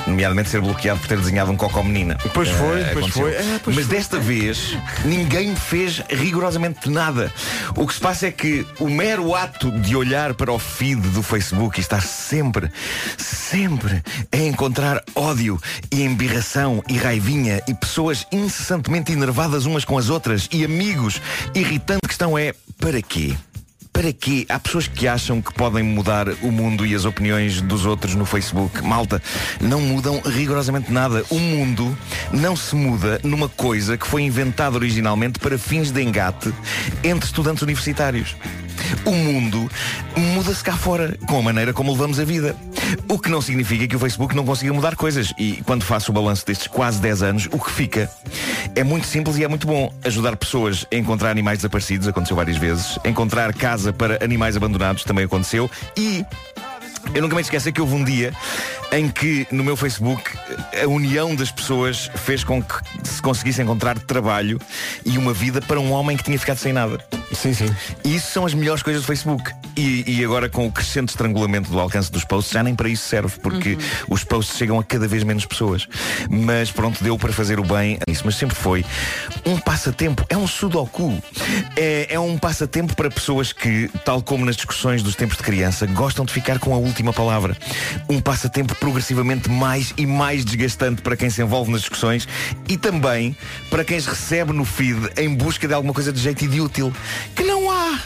nomeadamente ser bloqueado por ter desenhado um cocó menina. Pois foi, Eh, pois foi. É, pois mas foi. desta vez ninguém me fez rigorosamente nada. O que se passa é que o mero ato de olhar para o feed do Facebook e estar sempre, sempre a encontrar ódio e embirração e raivinha e pessoas incessantemente enervadas umas com as outras e amigos irritando que estão é para quê? Para quê? Há pessoas que acham que podem mudar o mundo e as opiniões dos outros no Facebook. Malta, não mudam rigorosamente nada. O mundo não se muda numa coisa que foi inventada originalmente para fins de engate entre estudantes universitários. O mundo muda-se cá fora com a maneira como levamos a vida. O que não significa que o Facebook não consiga mudar coisas. E quando faço o balanço destes quase 10 anos, o que fica é muito simples e é muito bom. Ajudar pessoas a encontrar animais desaparecidos, aconteceu várias vezes. Encontrar casa para animais abandonados, também aconteceu. E eu nunca me esqueço que houve um dia em que no meu Facebook a união das pessoas fez com que se conseguisse encontrar trabalho e uma vida para um homem que tinha ficado sem nada. Sim, sim. E isso são as melhores coisas do Facebook. E, e agora com o crescente estrangulamento do alcance dos posts, já nem para isso serve, porque os posts chegam a cada vez menos pessoas. Mas pronto, deu para fazer o bem nisso. Mas sempre foi um passatempo, é um sudoku. É, é um passatempo para pessoas que, tal como nas discussões dos tempos de criança, gostam de ficar com a última palavra. Um passatempo progressivamente mais e mais desgastante para quem se envolve nas discussões e também para quem as recebe no feed em busca de alguma coisa de jeito e de útil. Que não há!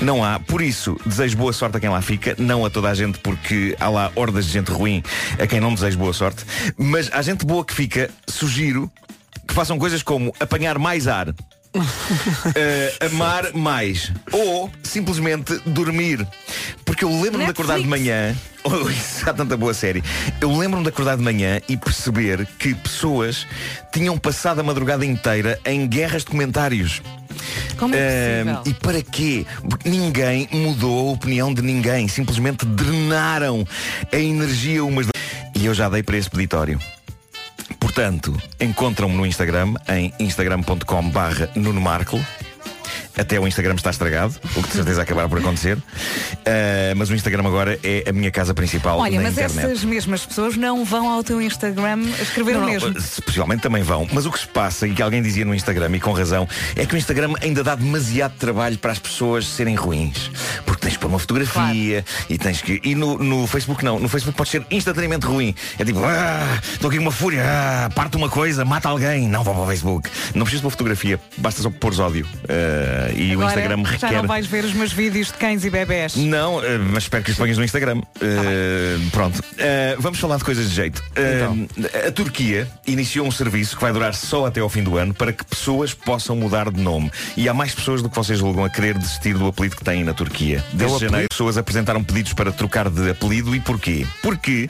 Não há, por isso desejo boa sorte a quem lá fica, não a toda a gente, porque há lá hordas de gente ruim a quem não desejo boa sorte, mas à gente boa que fica, sugiro que façam coisas como apanhar mais ar. eh, amar mais ou simplesmente dormir porque eu lembro-me de acordar de manhã oh, isso há tanta boa série eu lembro-me de acordar de manhã e perceber que pessoas tinham passado a madrugada inteira em guerras de comentários Como é possível? e para quê? Porque ninguém mudou a opinião de ninguém. Simplesmente drenaram a energia umas. E eu já dei para esse peditório. Portanto, encontram-me no Instagram em instagram.com barra Nuno Marco. Até o Instagram está estragado, o que de certeza acabará por acontecer. Eh, mas o Instagram agora é a minha casa principal Olha, na mas internet. essas mesmas pessoas não vão ao teu Instagram escrever Não, o não, mesmo. se- Possivelmente também vão. Mas o que se passa, e que alguém dizia no Instagram, e com razão, é que o Instagram ainda dá demasiado trabalho para as pessoas serem ruins. Porque tens que pôr uma fotografia e tens que. E no, no Facebook não. No Facebook pode ser instantaneamente ruim. É tipo, ah, estou aqui com uma fúria, ah, parte uma coisa, mata alguém. Não vou para o Facebook. Não preciso de uma fotografia, basta só pôr ódio. Ah, e o Agora, Instagram já requer. não vais ver os meus vídeos de cães e bebés. Não, eh, mas espero que os ponhas no Instagram. Eh, pronto. Eh, vamos falar de coisas de jeito. Eh, A Turquia iniciou um serviço que vai durar só até ao fim do ano para que pessoas possam mudar de nome. E há mais pessoas do que vocês julgam a querer desistir do apelido que têm na Turquia. Desde janeiro, pessoas apresentaram pedidos para trocar de apelido e porquê? Porque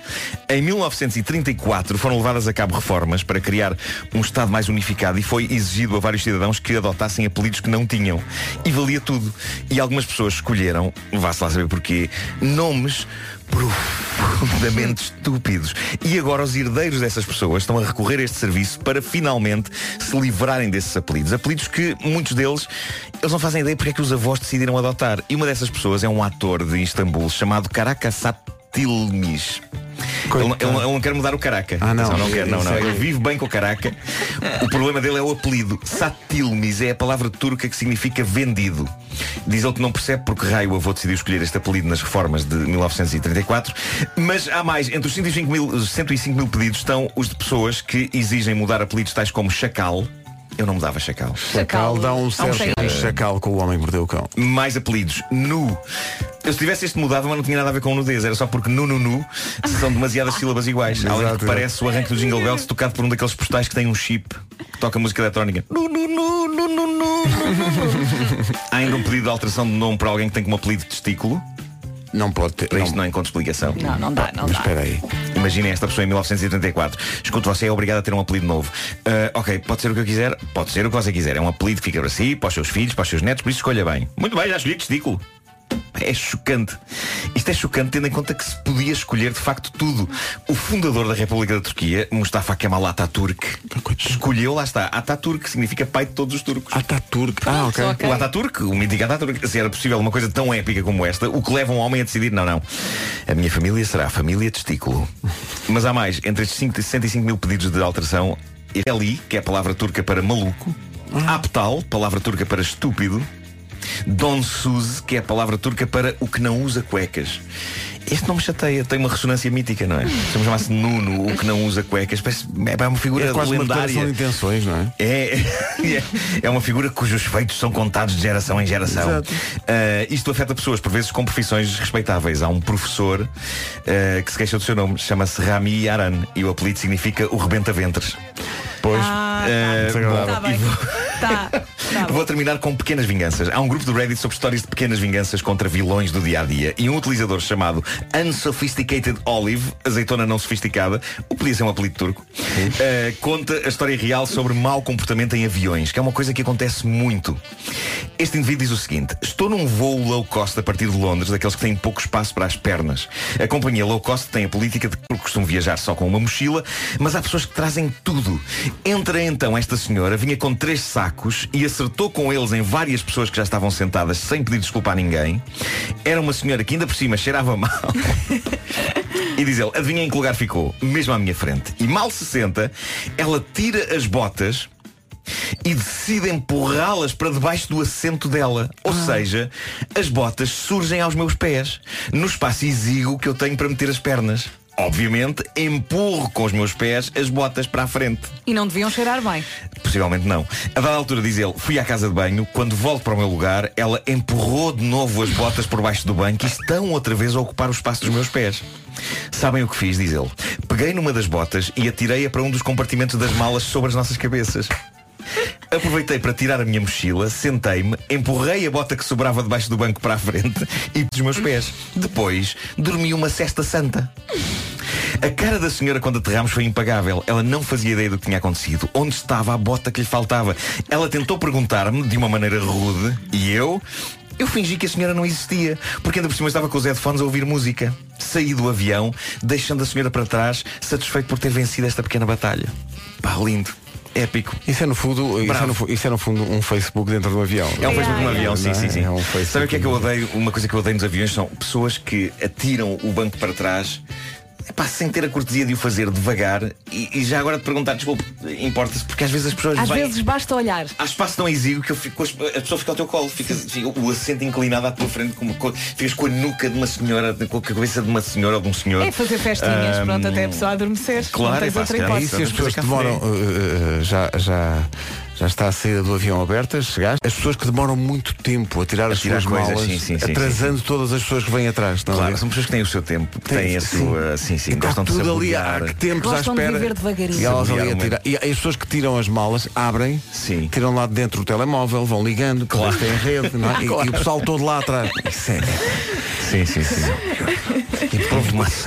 em 1934 foram levadas a cabo reformas para criar um Estado mais unificado e foi exigido a vários cidadãos que adotassem apelidos que não tinham. E valia tudo. E algumas pessoas escolheram, vá-se lá saber porquê, nomes profundamente estúpidos. E agora os herdeiros dessas pessoas estão a recorrer a este serviço para finalmente se livrarem desses apelidos. Apelidos que muitos deles eles não fazem ideia porque é que os avós decidiram adotar. E uma dessas pessoas é um ator de Istambul chamado Karakasat Tilmis. Ele, não- ele ele não quer mudar o caraca. Ah, não. Não quer, não, não. Segue. Ele vive bem com o caraca. O problema dele é o apelido. Satilmis é a palavra turca que significa vendido. Diz ele que não percebe porque raio avô decidiu escolher este apelido nas reformas de 1934. Mas há mais. Entre os 105 mil, 105 mil pedidos estão os de pessoas que exigem mudar apelidos tais como Chacal. Eu não mudava Chacal. Chacal dá um certo cheirinho. chacal com o homem que mordeu o cão. Mais apelidos. Nu. Eu se tivesse este mudado, mas não tinha nada a ver com nudez. Era só porque nu, nu, nu são demasiadas sílabas iguais. Além que parece o arranque do Jingle Bells tocado por um daqueles postais que tem um chip que toca música eletrónica. Nu, nu, nu, nu, nu, nu. Há ainda um pedido de alteração de nome para alguém que tem como apelido testículo. Não pode ter. Para não- isto não encontro explicação. Não, não dá, não Mas dá. espera aí. Imaginem esta pessoa em 1984. Escuto, você é obrigado a ter um apelido novo. Ah, ok, pode ser o que eu quiser? Pode ser o que você quiser. É um apelido que fica para si, para os seus filhos, para os seus netos, por isso escolha bem. Muito bem, já escolhi testículo. É chocante. Isto é chocante tendo em conta que se podia escolher de facto tudo. O fundador da República da Turquia, Mustafa Kemal Atatürk, escolheu, lá está, Atatürk, que significa pai de todos os turcos. Ataturk. Ah, ok. ok. O Ataturk, o mítico Ataturk, se era possível uma coisa tão épica como esta, o que leva um homem a decidir, não, não, a minha família será a família testículo. Mas há mais, entre estes 5 65 mil pedidos de alteração, Eli, que é a palavra turca para maluco, Aptal, palavra turca para estúpido, Don Suz, que é a palavra turca para o que não usa cuecas. Este não me chateia, tem uma ressonância mítica, não é? Chama chamar-se Nuno, o que não usa cuecas. Parece, é uma figura É quase uma lendária. declaração de intenções, não é? É, é, é uma figura cujos feitos são contados de geração em geração. Ah, isto afeta pessoas, por vezes, com profissões respeitáveis. Há um professor ah, que se queixa do seu nome, chama-se Rami Aran, e o apelido significa o rebenta-ventres. Pois. Ah, desagradável. Bem. e vou- Tá. tá bom. Vou terminar com pequenas vinganças. Há um grupo do Reddit sobre histórias de pequenas vinganças contra vilões do dia a dia. E um utilizador chamado Unsophisticated Olive, azeitona não sofisticada, o podia ser um apelido turco, eh, conta a história real sobre mau comportamento em aviões, que é uma coisa que acontece muito. Este indivíduo diz o seguinte: Estou num voo low cost a partir de Londres, daqueles que têm pouco espaço para as pernas. A companhia low cost tem a política de que costumam viajar só com uma mochila, mas há pessoas que trazem tudo. Entra então esta senhora, vinha com três sacos e acertou com eles em várias pessoas que já estavam sentadas sem pedir desculpa a ninguém. Era uma senhora que ainda por cima cheirava mal. E diz ele, adivinha em que lugar ficou? Mesmo à minha frente. E mal se senta, ela tira as botas e decide empurrá-las para debaixo do assento dela. Ou seja, as botas surgem aos meus pés, no espaço exíguo que eu tenho para meter as pernas. Obviamente, empurro com os meus pés as botas para a frente. E não deviam cheirar bem. Possivelmente não. A dada altura, diz ele, fui à casa de banho, quando volto para o meu lugar, ela empurrou de novo as botas por baixo do banco e estão outra vez a ocupar o espaço dos meus pés. Sabem o que fiz, diz ele? Peguei numa das botas e atirei-a para um dos compartimentos das malas sobre as nossas cabeças. Aproveitei para tirar a minha mochila, sentei-me, empurrei a bota que sobrava debaixo do banco para a frente e dos meus pés. Depois, dormi uma cesta santa. A cara da senhora quando aterramos foi impagável. Ela não fazia ideia do que tinha acontecido. Onde estava a bota que lhe faltava? Ela tentou perguntar-me de uma maneira rude e eu. Eu fingi que a senhora não existia, porque ainda por cima estava com os headphones a ouvir música. Saí do avião, deixando a senhora para trás, satisfeito por ter vencido esta pequena batalha. Pá, lindo. Épico. Isso é no fundo, isso é no, isso é no fundo um Facebook dentro do avião. É um Facebook no avião, sim, é? sim, sim. É um. Sabe o que é que eu odeio? Uma coisa que eu odeio nos aviões são pessoas que atiram o banco para trás. Epá, sem ter a cortesia de o fazer devagar e, e já agora de perguntar, desculpe, importa-se, porque às vezes as pessoas Às vêm- vezes basta olhar. Há espaço tão exíguo que eu fico, a pessoa fica ao teu colo, fica, fica o assento inclinado à tua frente, como, com, ficas com a nuca de uma senhora, com a cabeça de uma senhora ou de um senhor. É fazer festinhas, Ahm, pronto, até a pessoa adormecer. claro, é pá, E hipótese. se as pessoas que demoram uh, uh, já, já, já está a saída do avião aberta, chegaste, as pessoas que demoram muito tempo a tirar as tirar suas coisas, malas, sim, sim, sim, atrasando todas as pessoas que vêm atrás. Estão a Claro, ver? são pessoas que têm o seu tempo, que têm a sim. sua. Sim, sim, gostam de tudo ali há tempos à Gostam de espera. viver devagarinho. E elas ali a tirar. E as pessoas que tiram as malas abrem, Sim. tiram lá de dentro o telemóvel, vão ligando, se têm rede, não é? E- e, o pessoal todo lá atrás. Isso é. Sim, sim, sim.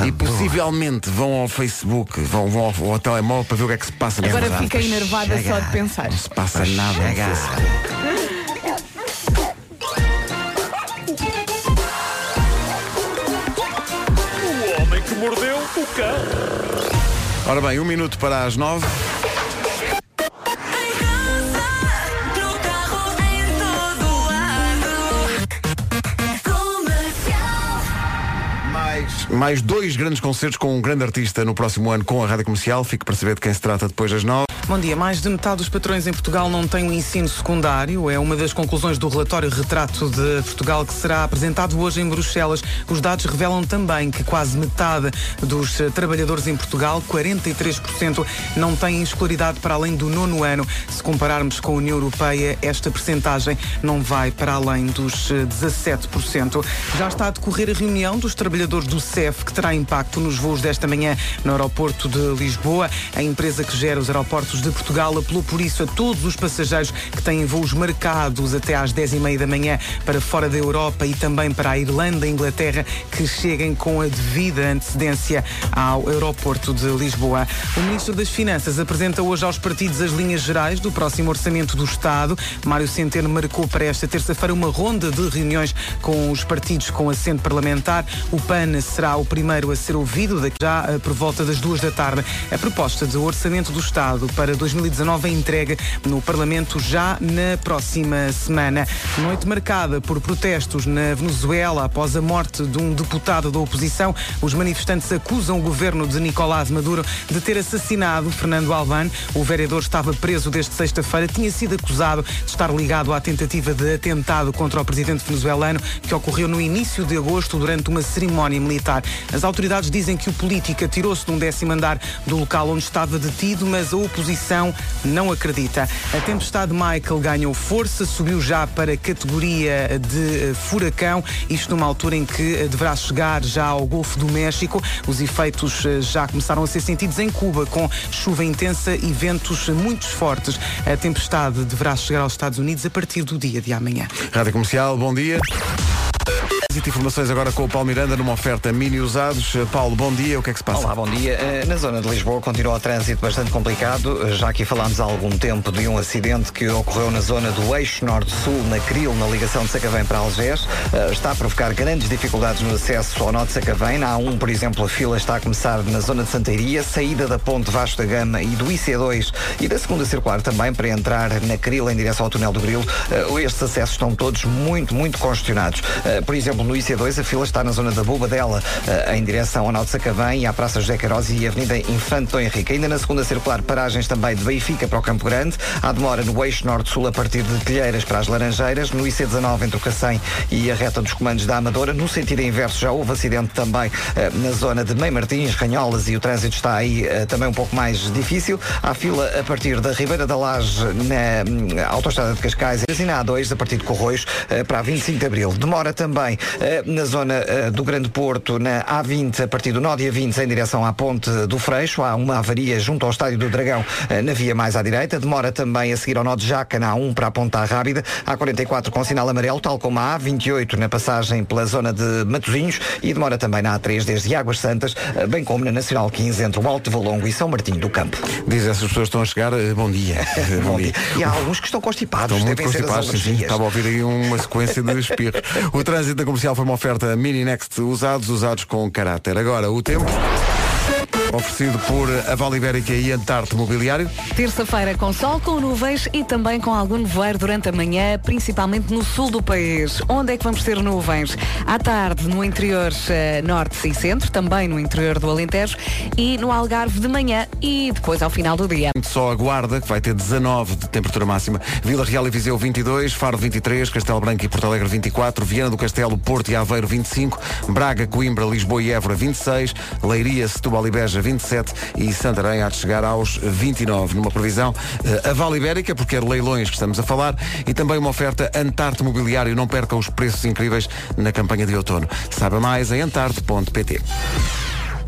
E possivelmente vão ao Facebook, vão, vão ao, ao telemóvel para ver o que é que se passa. na Agora fiquei enervada só de pensar. Não se passa nada. no Facebook. O homem que mordeu o cão. Ora bem, um minuto para as nove. Mais dois grandes concertos com um grande artista no próximo ano com a Rádio Comercial. Fique para saber de quem se trata depois das nove. Bom dia. Mais de metade dos patrões em Portugal não têm o ensino secundário. É uma das conclusões do relatório Retrato de Portugal que será apresentado hoje em Bruxelas. Os dados revelam também que quase metade dos trabalhadores em Portugal, 43%, não têm escolaridade para além do nono ano. Se compararmos com a União Europeia, esta percentagem não vai para além dos eh, 17%. Já está a decorrer a reunião dos trabalhadores do CEF, que terá impacto nos voos desta manhã no aeroporto de Lisboa. A empresa que gera os aeroportos de Portugal apelou por isso a todos os passageiros que têm voos marcados até às 10h30 da manhã para fora da Europa e também para a Irlanda e Inglaterra que cheguem com a devida antecedência ao aeroporto de Lisboa. O Ministro das Finanças apresenta hoje aos partidos as linhas gerais do próximo Orçamento do Estado. Mário Centeno marcou para esta terça-feira uma ronda de reuniões com os partidos com assento parlamentar. O PAN será o primeiro a ser ouvido já eh, por volta das duas da tarde. A proposta de Orçamento do Estado para 2019 é entregue no Parlamento já na próxima semana. Noite marcada por protestos na Venezuela após a morte de um deputado da oposição. Os manifestantes acusam o governo de Nicolás Maduro de ter assassinado Fernando Albán. O vereador estava preso desde sexta-feira. Tinha sido acusado de estar ligado à tentativa de atentado contra o presidente venezuelano que ocorreu no início de agosto durante uma cerimónia militar. As autoridades dizem que o político atirou-se de um décimo andar do local onde estava detido, mas a oposição não acredita. A tempestade Michael ganhou força, subiu já para a categoria de eh, furacão, isto numa altura em que eh, deverá chegar já ao Golfo do México. Os efeitos eh, já começaram a ser sentidos em Cuba, com chuva intensa e ventos muito fortes. A tempestade deverá chegar aos Estados Unidos a partir do dia de amanhã. Rádio Comercial, bom dia. Informações agora com o Paulo Miranda numa oferta mini usados. Eh, Paulo, bom dia, o que é que se passa? Olá, bom dia. Eh, Na zona de Lisboa continua o trânsito bastante complicado. Eh, Já aqui falámos há algum tempo de um acidente que ocorreu na zona do eixo norte-sul, na Cril, na ligação de Sacavém para Algés. Está a provocar grandes dificuldades no acesso ao norte de Sacavém. Na A1, por exemplo, a fila está a começar na zona de Santeiria, saída da ponte Vasco da Gama e do IC2 e da segunda circular também para entrar na Cril em direção ao túnel do Grilo. Estes acessos estão todos muito, muito congestionados. Por exemplo, no IC2 a fila está na zona da Bobadela, eh, em direção ao Norte Sacavém e à Praça José Queiroz e Avenida Infante Dom Henrique. Ainda na segunda circular, paragens também de Benfica para o Campo Grande. Há demora no eixo norte-sul a partir de Telheiras para as Laranjeiras. No IC19 entre o Cacém e a reta dos comandos da Amadora. No sentido inverso já houve acidente também eh, na zona de Mei Martins, Ranholas e o trânsito está aí eh, também um pouco mais difícil. Há fila a partir da Ribeira da Laje na hum, Autostrada de Cascais e na A2 a partir de Corroios para a 25 de Abril. Demora também na zona eh, do Grande Porto, na A20, a partir do nó dia 20 em direção à Ponte do Freixo. Há uma avaria junto ao Estádio do Dragão eh, na via mais à direita. Demora também a seguir ao nó de Jaca na A1 para a Ponta Rábida. A44 com sinal amarelo, tal como a A28 na passagem pela zona de Matosinhos e demora também na A3 desde Águas Santas, eh, bem como na Nacional 15 entre o Alto de Valongo e São Martinho do Campo. Diz essas pessoas estão a chegar, eh, bom dia. Eh, Bom dia. E há alguns que estão constipados, Estão muito constipados, sim. Estava a ouvir aí uma sequência de espirros. O trânsito da comercial foi uma oferta mini next usados, usados com caráter. Agora, o tempo. Oferecido por a Vale Ibérica e Antarte Mobiliário. Terça-feira com sol, com nuvens e também com algum nevoeiro durante a manhã, principalmente no sul do país. Onde é que vamos ter nuvens? À tarde, no interior eh, norte e centro, também no interior do Alentejo e no Algarve de manhã e depois ao final do dia. Só a Guarda, que vai ter 19 de temperatura máxima. Vila Real e Viseu 22, Faro 23, Castelo Branco e Porto Alegre 24, Viana do Castelo, Porto e Aveiro 25, Braga, Coimbra, Lisboa e Évora 26, Leiria, Setúbal e Beja 27 e Santarém há de chegar aos 29. Numa previsão eh, a Vale Ibérica, porque é leilões que estamos a falar, e também uma oferta Antarte Mobiliário. Não perca os preços incríveis na campanha de outono. Saiba mais em antarte.pt.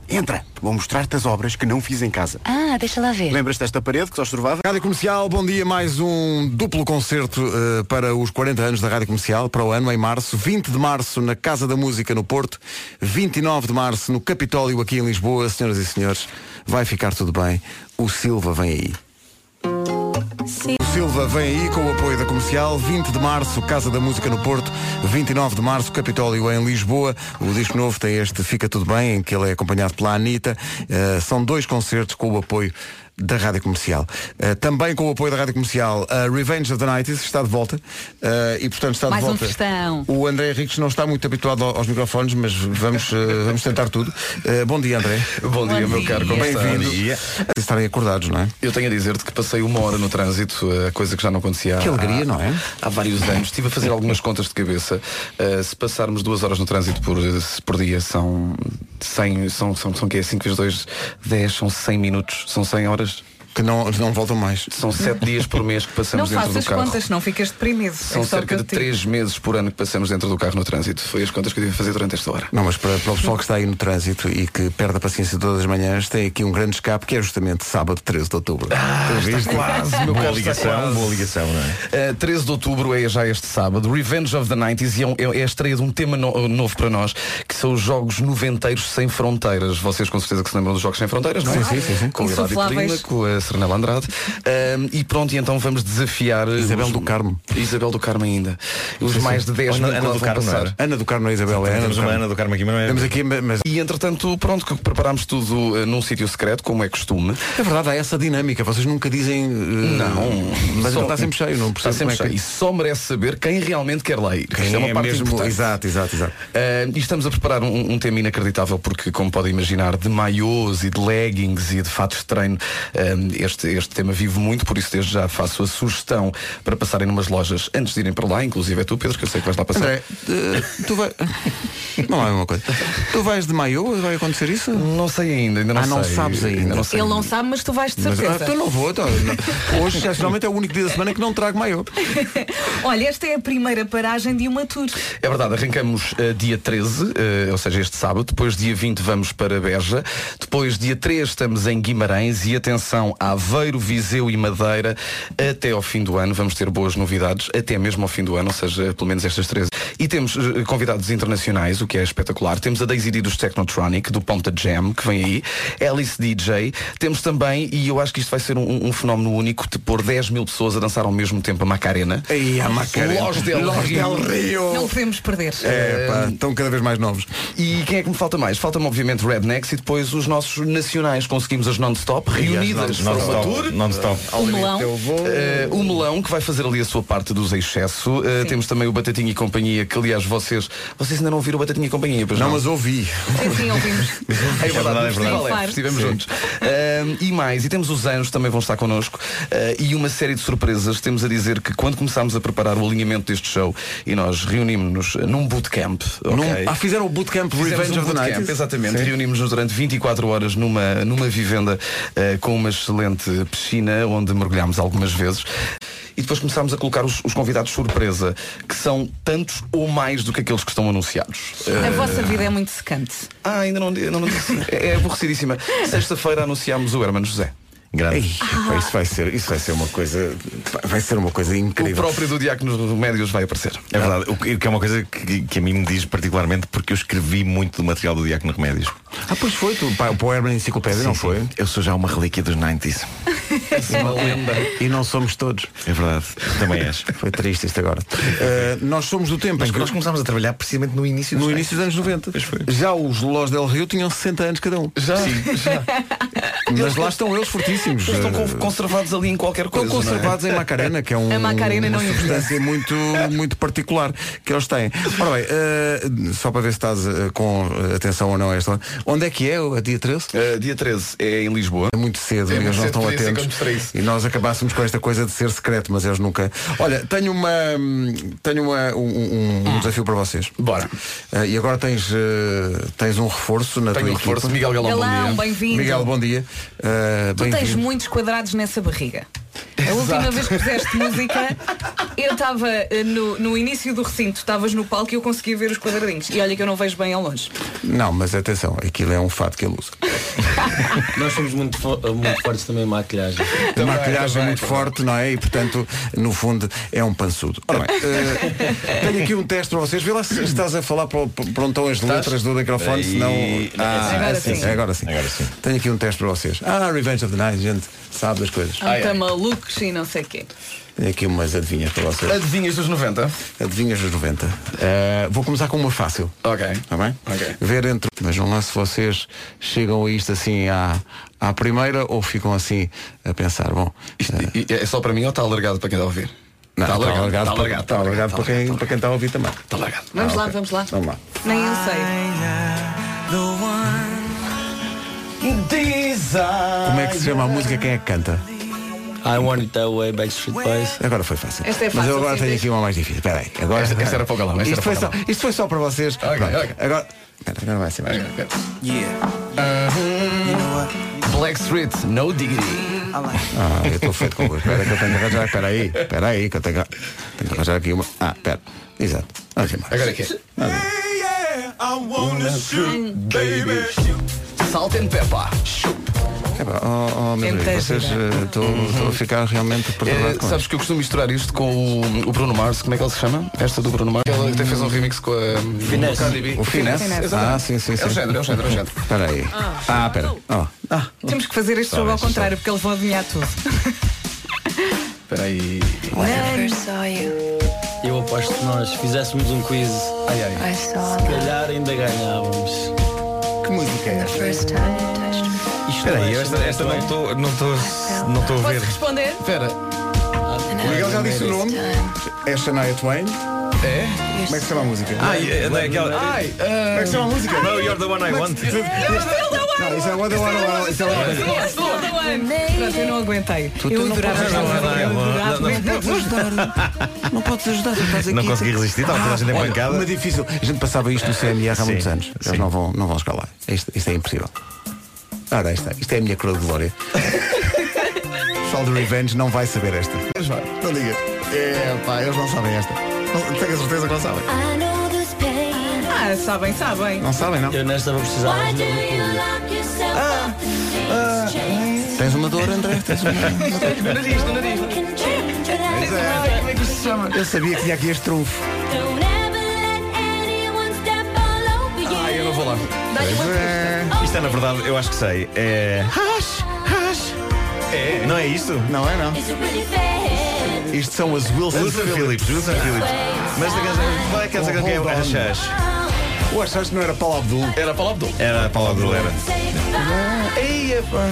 Entra, vou mostrar-te as obras que não fiz em casa. Ah, deixa lá ver. Lembras desta parede que só estorvava? Rádio Comercial, bom dia. Mais um duplo concerto eh, para os 40 anos da Rádio Comercial, para o ano, em março. 20 de março na Casa da Música no Porto. 29 de março no Capitólio aqui em Lisboa. Senhoras e senhores, vai ficar tudo bem. O Silva vem aí. O Silva vem aí com o apoio da comercial. 20 de março, Casa da Música no Porto. 29 de março, Capitólio em Lisboa. O disco novo tem este Fica Tudo Bem, em que ele é acompanhado pela Anitta. Eh, são dois concertos com o apoio da Rádio Comercial. Uh, também com o apoio da Rádio Comercial, a Revenge of the Nights está de volta. Uh, e portanto está Mais de um volta. festão. o André Henriques não está muito habituado ao- aos microfones, mas vamos, uh, vamos tentar tudo. Uh, bom dia, André. Bom dia, Bom meu dia. caro, como está? Bem-vindo. Dia. Estarem acordados, não é? Eu tenho a dizer-te que passei uma hora no trânsito, eh, coisa que já não acontecia Que há- alegria, não é? Há vários anos. Estive a fazer algumas contas de cabeça. Eh, se passarmos duas horas no trânsito por, eh, por dia, são 100, são, são, são que é 5 vezes 2, 10, são 100 minutos, são 100 horas. Que não, não voltam mais. São 7 dias por mês que Não passamos dentro do faças carro. contas, não ficas deprimido. São É só o que cerca de. 3 meses por ano que passamos dentro do carro no trânsito. Foi as contas que eu tive a fazer durante esta hora. Não, mas para, para o pessoal que está aí no trânsito e que perde a paciência todas as manhãs, tem aqui um grande escape que é justamente sábado 13 de outubro. Ah, Tu viste? quase, meu Boa está ligação, quase. boa ligação, não é? Uh, 13 de outubro é já este sábado, Revenge of the 90s, e é, um- é a estreia de um tema no- novo para nós, que são os Jogos Noventeiros Sem Fronteiras. Vocês com certeza que se lembram dos Jogos Sem Fronteiras, não é? Sim, sim, sim, sim. Com o com a Serenela Andrade. Um, e pronto, e então vamos desafiar... Isabel os- do Carmo. Isabel do Carmo ainda. Os mais de 10 Ana- Ana do Carmo, não passar. era? Ana do Carmo, a Isabel é Ana do Temos uma Carmo. Ana do Carmo aqui, mas não é? Temos aqui, mas E entretanto, pronto, que preparámos tudo uh, num sítio secreto, como é costume. é verdade, há essa dinâmica. Vocês nunca dizem. uh, Não, Mas só- ele está sempre cheio, não Está percebo sempre como é cheio. que. E só merece saber quem realmente quer lá ir. Quem Isto é uma é parte mesmo- importante. Exato, exato, exato. Uh, e estamos a preparar um, um tema inacreditável porque, como podem imaginar, de maiôs e de leggings e de fatos de treino, um, este, este tema vive muito, por isso desde já faço a sugestão para passarem numas lojas antes de irem para lá, inclusive é tu, Pedro, que eu sei que vais lá passar. André, uh, tu vai. Não é uma coisa. Tu vais de maiô? Vai acontecer isso? Não sei ainda, ainda não Ah, sei. não sabes ainda. não sei. Ele não sabe, mas tu vais de Mas, ah, certeza. então não vou. Então, não. Hoje, excepcionalmente, é o único dia da semana que não trago maiô. Olha, esta é a primeira paragem de uma tour. É verdade, arrancamos uh, dia 13, uh, ou seja, este sábado, depois dia 20 vamos para Beja, depois dia 3 estamos em Guimarães e atenção, Aveiro, Viseu e Madeira, até ao fim do ano vamos ter boas novidades, até mesmo ao fim do ano, ou seja, pelo menos estas 13. E temos uh, convidados internacionais, o que é espetacular. Temos a Daisy D dos Technotronic, do Ponta Jam, que vem aí, Alice DJ. Temos também, e eu acho que isto vai ser um, um fenómeno único, de pôr 10 mil pessoas a dançar ao mesmo tempo a Macarena. Aí, a Macarena. Los del Los Rio. del Rio. Não podemos perder. É, pá, estão cada vez mais novos. E quem é que me falta mais? Falta-me obviamente Rednecks e depois os nossos nacionais. Conseguimos as non-stop, reunidas tour. Non-stop. O melão. Eh, o Melão, que vai fazer ali a sua parte dos excesso. Eh, temos também o Batatinha e Companhia, que aliás vocês. Vocês ainda não ouviram o Batatinha e Companhia, pois Não, não? mas ouvi. Sim, sim, ouvimos. É verdade, é verdade. F, estivemos juntos. Ahm, e mais, e temos os Anjos também vão estar connosco e uma série de surpresas. Temos a dizer que quando começámos a preparar o alinhamento deste show e nós reunimos-nos num bootcamp. Num- ok? ah, fizeram o bootcamp Revenge um of the bootcamp, Night. Exatamente, reunimos-nos durante 24 horas numa, numa vivenda com uma excelente piscina onde mergulhámos algumas vezes. E depois começámos a colocar os, os convidados surpresa, que são tantos ou mais do que aqueles que estão anunciados. A Eh, vossa vida é muito secante. ah, ainda não, ainda não disse. É, é aborrecidíssima. Sexta-feira anunciámos o Hermano José. Grande. Pá, isso vai ser, isso vai ser uma coisa, vai ser uma coisa O incrível. próprio do Diácono Médios vai aparecer. É verdade, o que o que é uma coisa que, que a mim me diz particularmente porque eu escrevi muito do material do Diácono Remédios. Ah, pois foi, tu, pá, o Herman Enciclopédia, não Sim, foi? sim. Eu sou já uma relíquia dos 90s. Uma lenda. E não somos todos. É verdade, também és. Foi triste isto agora. Uh, nós somos do tempo Mas em que nós começámos a trabalhar precisamente no início dos no 90s. início dos anos 90. Pois foi. Já os Los del Rio tinham 60 anos cada um. Já, já. Mas lá estão eles fortíssimos. Estão Uh, con- conservados ali em qualquer Estão coisa. não é? conservados em Macarena, que é um, Macarena uma não substância muito, muito particular que eles têm. Ora bem, uh, só para ver se estás uh, com atenção ou não a esta. Onde é que é, a dia 13? Uh, dia 13 é em Lisboa. É muito cedo É e muito eles não estão ser atentos. E nós acabássemos com esta coisa de ser secreto, mas eles nunca. Olha, tenho uma tenho uma, um, um- um desafio para vocês. Bora. Uh, e agora tens, uh, tens um reforço na Tenho tua um reforço. equipa. Miguel Galão, Galão, bem-vindo. Miguel, bom dia. Uh, Tu tens muitos quadrados nessa barriga. A última vez que fizeste música, eu estava eh, no, no início do recinto, estavas no palco e eu conseguia ver os quadradinhos. E olha que eu não vejo bem ao longe. Não, mas atenção, aquilo é um fato que ele usa. Nós somos muito, fo- muito fortes também em maquilhagem. A maquilhagem muito forte, não é? E portanto, no fundo, é um pançudo. Ora bem, eh, tenho aqui um teste para vocês. Vê lá se estás a falar para, para onde estão as letras do microfone, Aí- senão. Ah, Agora sim, sim. Agora sim. Agora sim. Tenho aqui um teste para vocês. Ah, Revenge of the Night, gente, sabe das coisas. Ah, tá malucos e não sei o quê. Tenho aqui umas adivinhas para vocês. Adivinhas dos 90? Adivinhas dos 90. Eh, vou começar com uma fácil. Ok. Está bem? Ok. Ver entre. Vejam lá se vocês chegam a isto assim à, à primeira ou ficam assim a pensar, bom. E- e É só para mim ou está alargado para quem está a ouvir? Não, Está está alargado, está para- alargado, está alargado para quem, para quem está a ouvir também. Está alargado. Vamos Ah, lá, ok. vamos lá. Vamos lá. Nem eu sei. Como é que se chama a música? Quem é que canta? I Want It That Way, Backstreet Boys. Agora foi fácil. Esta é Mas fácil, eu agora tenho aqui uma mais difícil. Espera aí. Agora, Esta- esta era galão, esta Isto foi, só, isto foi só para vocês. Pronto. ok. Agora. Espera, agora vai ser mais. Black Street, No Diggity. Ah, eu estou feito com coisa. Espera que eu tenho que arranjar. Espera aí. Espera aí que eu tenho que, tenho que arranjar aqui uma. Ah, espera. Exato. Vamos embora. Agora é que é? Salt and Pepper. É pá, oh, oh, meu Deus, vocês eh, estou estou a ficar realmente perturbado É, sabes que eu costumo misturar isto com o, o Bruno Mars, como é que ele se chama? Esta do Bruno Mars. Ele até fez um remix com a Finesse. a Cardi B. O Finesse? Exatamente. Ah, sim, sim, sim. É o género, é o género, é o género. Espera aí. Ah, espera. Oh. Ah, Temos que fazer este jogo ao contrário, porque eles vão adivinhar tudo. Espera aí. Eu aposto que nós fizéssemos um quiz. Ai, ai. Se calhar ainda ganhávamos. que música é esta? Espera aí, é, esta, esta não estou não estou não estou a ver. Podes responder? Espera. O Miguel já disse o nome. É Shania Twain. É? Como é que se chama a música? Ai, é, não é aquela. Ai, Como é que se chama a música? No, you're the one I want. Não, isso é What the One One. Isso é What Pronto, eu não aguentei. Tu- tu eu não adorava música, eu não, não, adorava. não. Não podes ajudar. Não podes ajudar. Estás aqui. Não consegui resistir, estava toda a gente em. Uma difícil. A gente passava isto no CMR há Sim, muitos anos. Eles não vão, não vão lá. Isto, isto é impossível. Ora, isto, isto é a minha coroa de glória. O pessoal do Revenge não vai saber esta. Mas vai, não diga. É, pá, eles não sabem esta. Não, tenho a certeza que não sabem. Ah, sabem, sabem. Não sabem, não? Eu nesta vou precisar de ajuda do público. Tens uma dor, André? Tens uma... no nariz, no nariz. Pois é. Como é que isto se chama? Eu sabia que tinha aqui este trunfo. Ai, eu não vou lá. Pois é. Isto é na verdade, eu acho que sei. É. Hash, hash. É. Não é isto? Não é, não. Isto são as Wilson, Wilson Phillips, Wilson Phillips. Mas a canção, qual é a canção que é o Hash? O Achas não era Paulo Abdul? Era para o Abdul. Era a Paula Abdul, era.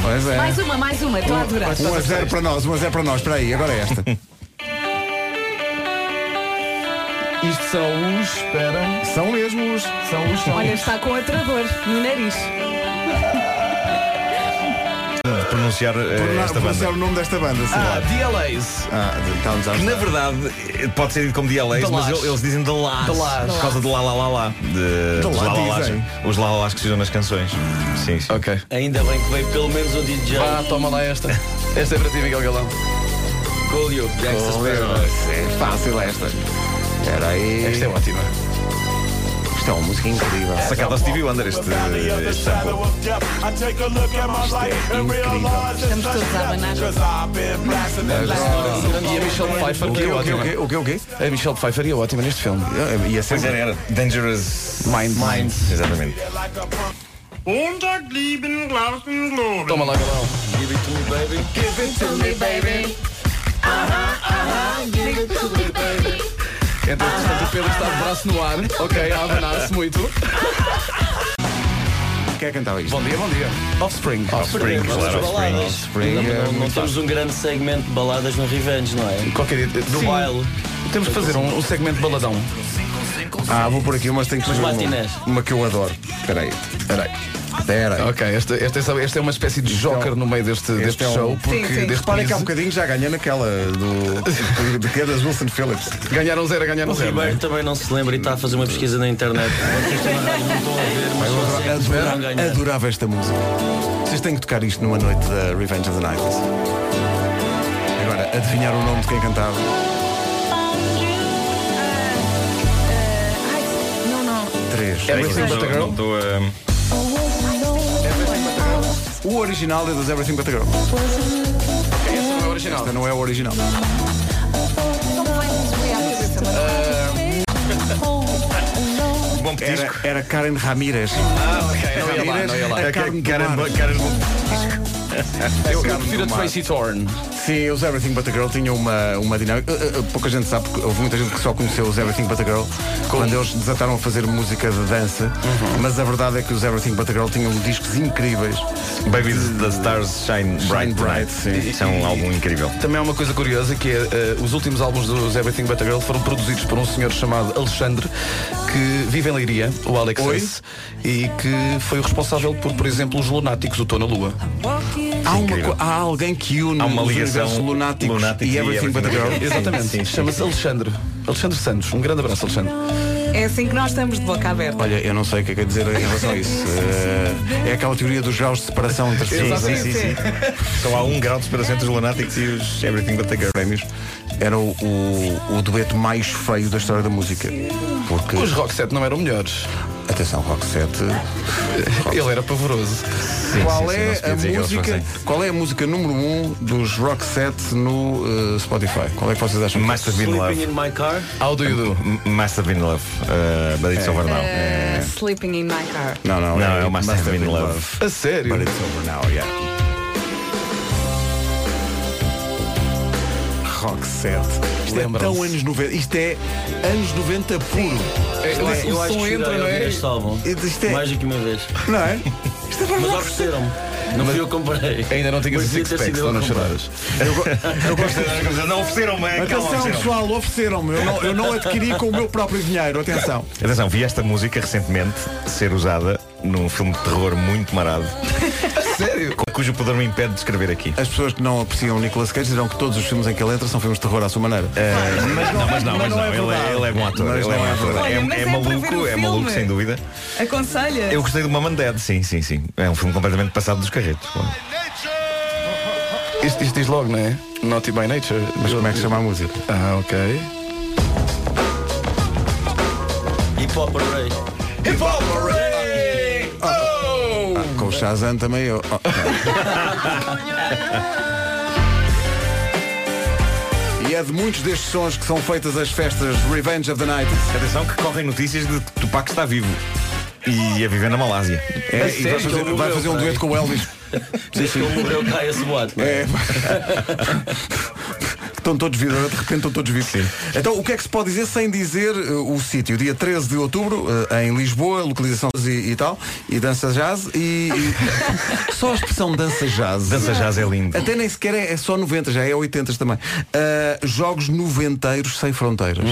Pois é. Mais uma, mais uma, estou a adorar. 1 a 0 para nós, 1 a 0 para nós. Espera aí, agora é esta. Isto são os. Espera. São mesmo os. São os. São Olha, os. está com aterador no nariz. Pronunciar eh, esta Pronunciar banda. o nome desta banda, sim. Ah, DLAs. Ah, estávamos a Que na verdade pode ser dito como DLAs, mas eles, dizem The Lash. The Lash. Por causa de lá lá lá lá. De, The dos Lá lá, lá, dizem. Os lá lá lás que se usam nas canções. Sim, sim. Ok. Ainda bem que veio pelo menos o DJ. Vá, toma lá esta. Esta é para ti, Miguel Galão. Coolio, Gangsta's Paradise. É fácil esta. Espera aí. Esta é ótima. Isto é uma música incrível. Sacada ao Stevie Wonder este, este sample. Estamos todos a abanar. E a Michelle Pfeiffer, que é o quê, o quê, o quê, o quê? A Michelle Pfeiffer é ótima neste filme. Ia Pois ser era, era. Dangerous Minds. Minds. Exatamente. Toma lá, Galão. Give it to me, baby. Give it to me, baby. Então, portanto, o Pedro está de braço no ar. Ok, a abanar-se muito. Quem é que cantava isto? Bom dia, bom dia. Offspring. Offspring, claro, Offspring. Offspring, Não, é não, não muito temos um grande segmento de baladas no Revenge, não é? Qualquer dia. Do Sim. baile. Temos de fazer um, um segmento baladão. Ah, vou por aqui umas tem que Mas escolher uma. Uma que eu adoro. Espera aí. Espera aí. Espera aí. Ok, esta, esta, é- esta é uma espécie de joker no meio deste, este deste é um- show, porque Sim, sim. deste Reparem que há quiz bocadinho já ganhei naquela do. de que é das Wilson Phillips. ganharam zero, ganharam O zero. não é? Ribeiro também não se lembra e está a fazer uma pesquisa na internet. Ver, mas Adorava, adorava esta música. Vocês têm que tocar isto numa noite da Revenge of the Night. Agora, adivinhar o nome de quem cantava. 3. É Everything But a Girl? Ehm, o original é das Everything But a Girl. Ok, não é o original. Esta não é o original. Ehm, bom era, era Karen Ramirez. Ah, ok. Não ia lá, não ia lá. A Karen, Karen, Karen, Karen, Karen, Karen, Karen, Sim, os Everything But a Girl tinham uma, uma dinâmica. Uh, uh, pouca gente sabe, porque houve muita gente que só conheceu os Everything But a Girl quando eles desataram a fazer música de dança. Uhum. Mas a verdade é que os Everything But a Girl tinham discos incríveis. Baby the Stars Shine Bright, Bright, Tonight. Isso é um álbum incrível. Também há uma coisa curiosa que é eh, os últimos álbuns dos Everything But a Girl foram produzidos por um senhor chamado Alexandre que vive em Leiria, o Alex Oi? S, e que foi o responsável por, por exemplo, os Lunáticos, o Tô na Lua. Há, uma incrível. co- há alguém que une Há uma os ligação universos lunáticos, Lunáticos e Everything But Girl. Exatamente, chama-se. Alexandre. Alexandre Santos. Um grande abraço, Alexandre. É assim que nós estamos de boca aberta. Olha, eu não sei o que é que é dizer em relação a isso. Eh, é aquela teoria dos graus de separação entre as pessoas. Sim, sim, sim. Só há um grau de separação entre os Lunáticos e os Everything But a Girl. prémios era o, o, o dueto mais feio da história da música. Porque, Os Rock 7 não eram melhores. atenção, Rock 7. Ele era pavoroso. qual sim, sim, não é a música? Qual é a música número 1 um dos Rock 7 no eh, Spotify? Qual é que vocês acham? é? Must have been Sleeping love. in my car. How do you do? Must have been love. Uh, but it's over now. Uh, sleeping in my car. Não, não, Não, é o Must Have Been Love. A sério? But it's over now, yeah. Rock 7. Isto é tão anos 90. Isto é anos 90 puro. Eu, Esse eu acho som que entra, chorei não é? este álbum. Isto é- Mais do que uma vez. Não é? Mas ofereceram-me. Não fui eu que comprei. Ainda não tinhas o Mas devia six ter pack, sido senão eu não que comprei. choraras. Não ofereceram-me. calma, Atenção pessoal, ofereceram-me. Eu não, eu não adquiri com o meu próprio dinheiro. Atenção. Atenção, vi esta música recentemente ser usada num filme de terror muito marado, Sério? cujo poder me impede de escrever aqui. As pessoas que não apreciam o Nicolas Cage dirão que todos os filmes em que ele entra são filmes de terror à sua maneira. mas não, mas não, mas não. é Ele, é, ele é bom ator. Mas ele é não bom é ator. verdade. É, Olha, mas é é para ver maluco, é maluco, sem dúvida. Aconselha. Eu gostei do Mom and Dad, sim, sim, sim. É um filme completamente passado dos carretos. Isto, isto diz logo, não é? Naughty by Nature. Mas como é que se chama a música? Ah, ok. Hip Hop Array. Com o Shazam também eu. Oh, E é de muitos destes sons que são feitas as festas Revenge of the Night. Atenção que correm notícias de que Tupac está vivo. E a viver na Malásia. É, A e vai fazer, vai morreu, fazer um dueto com o Elvis. Desde que ele morreu, cai esse boato. é? Estão todos vivos, de repente estão todos vivos. Então, o que é que se pode dizer sem dizer uh, o sítio? Dia 13 de outubro, uh, em Lisboa, localização e, e tal, e dança jazz e, e- Só a expressão dança jazz. Dança jazz é lindo. Até nem sequer é, é só 90, já é 80 também. Uh, jogos noventeiros sem fronteiras,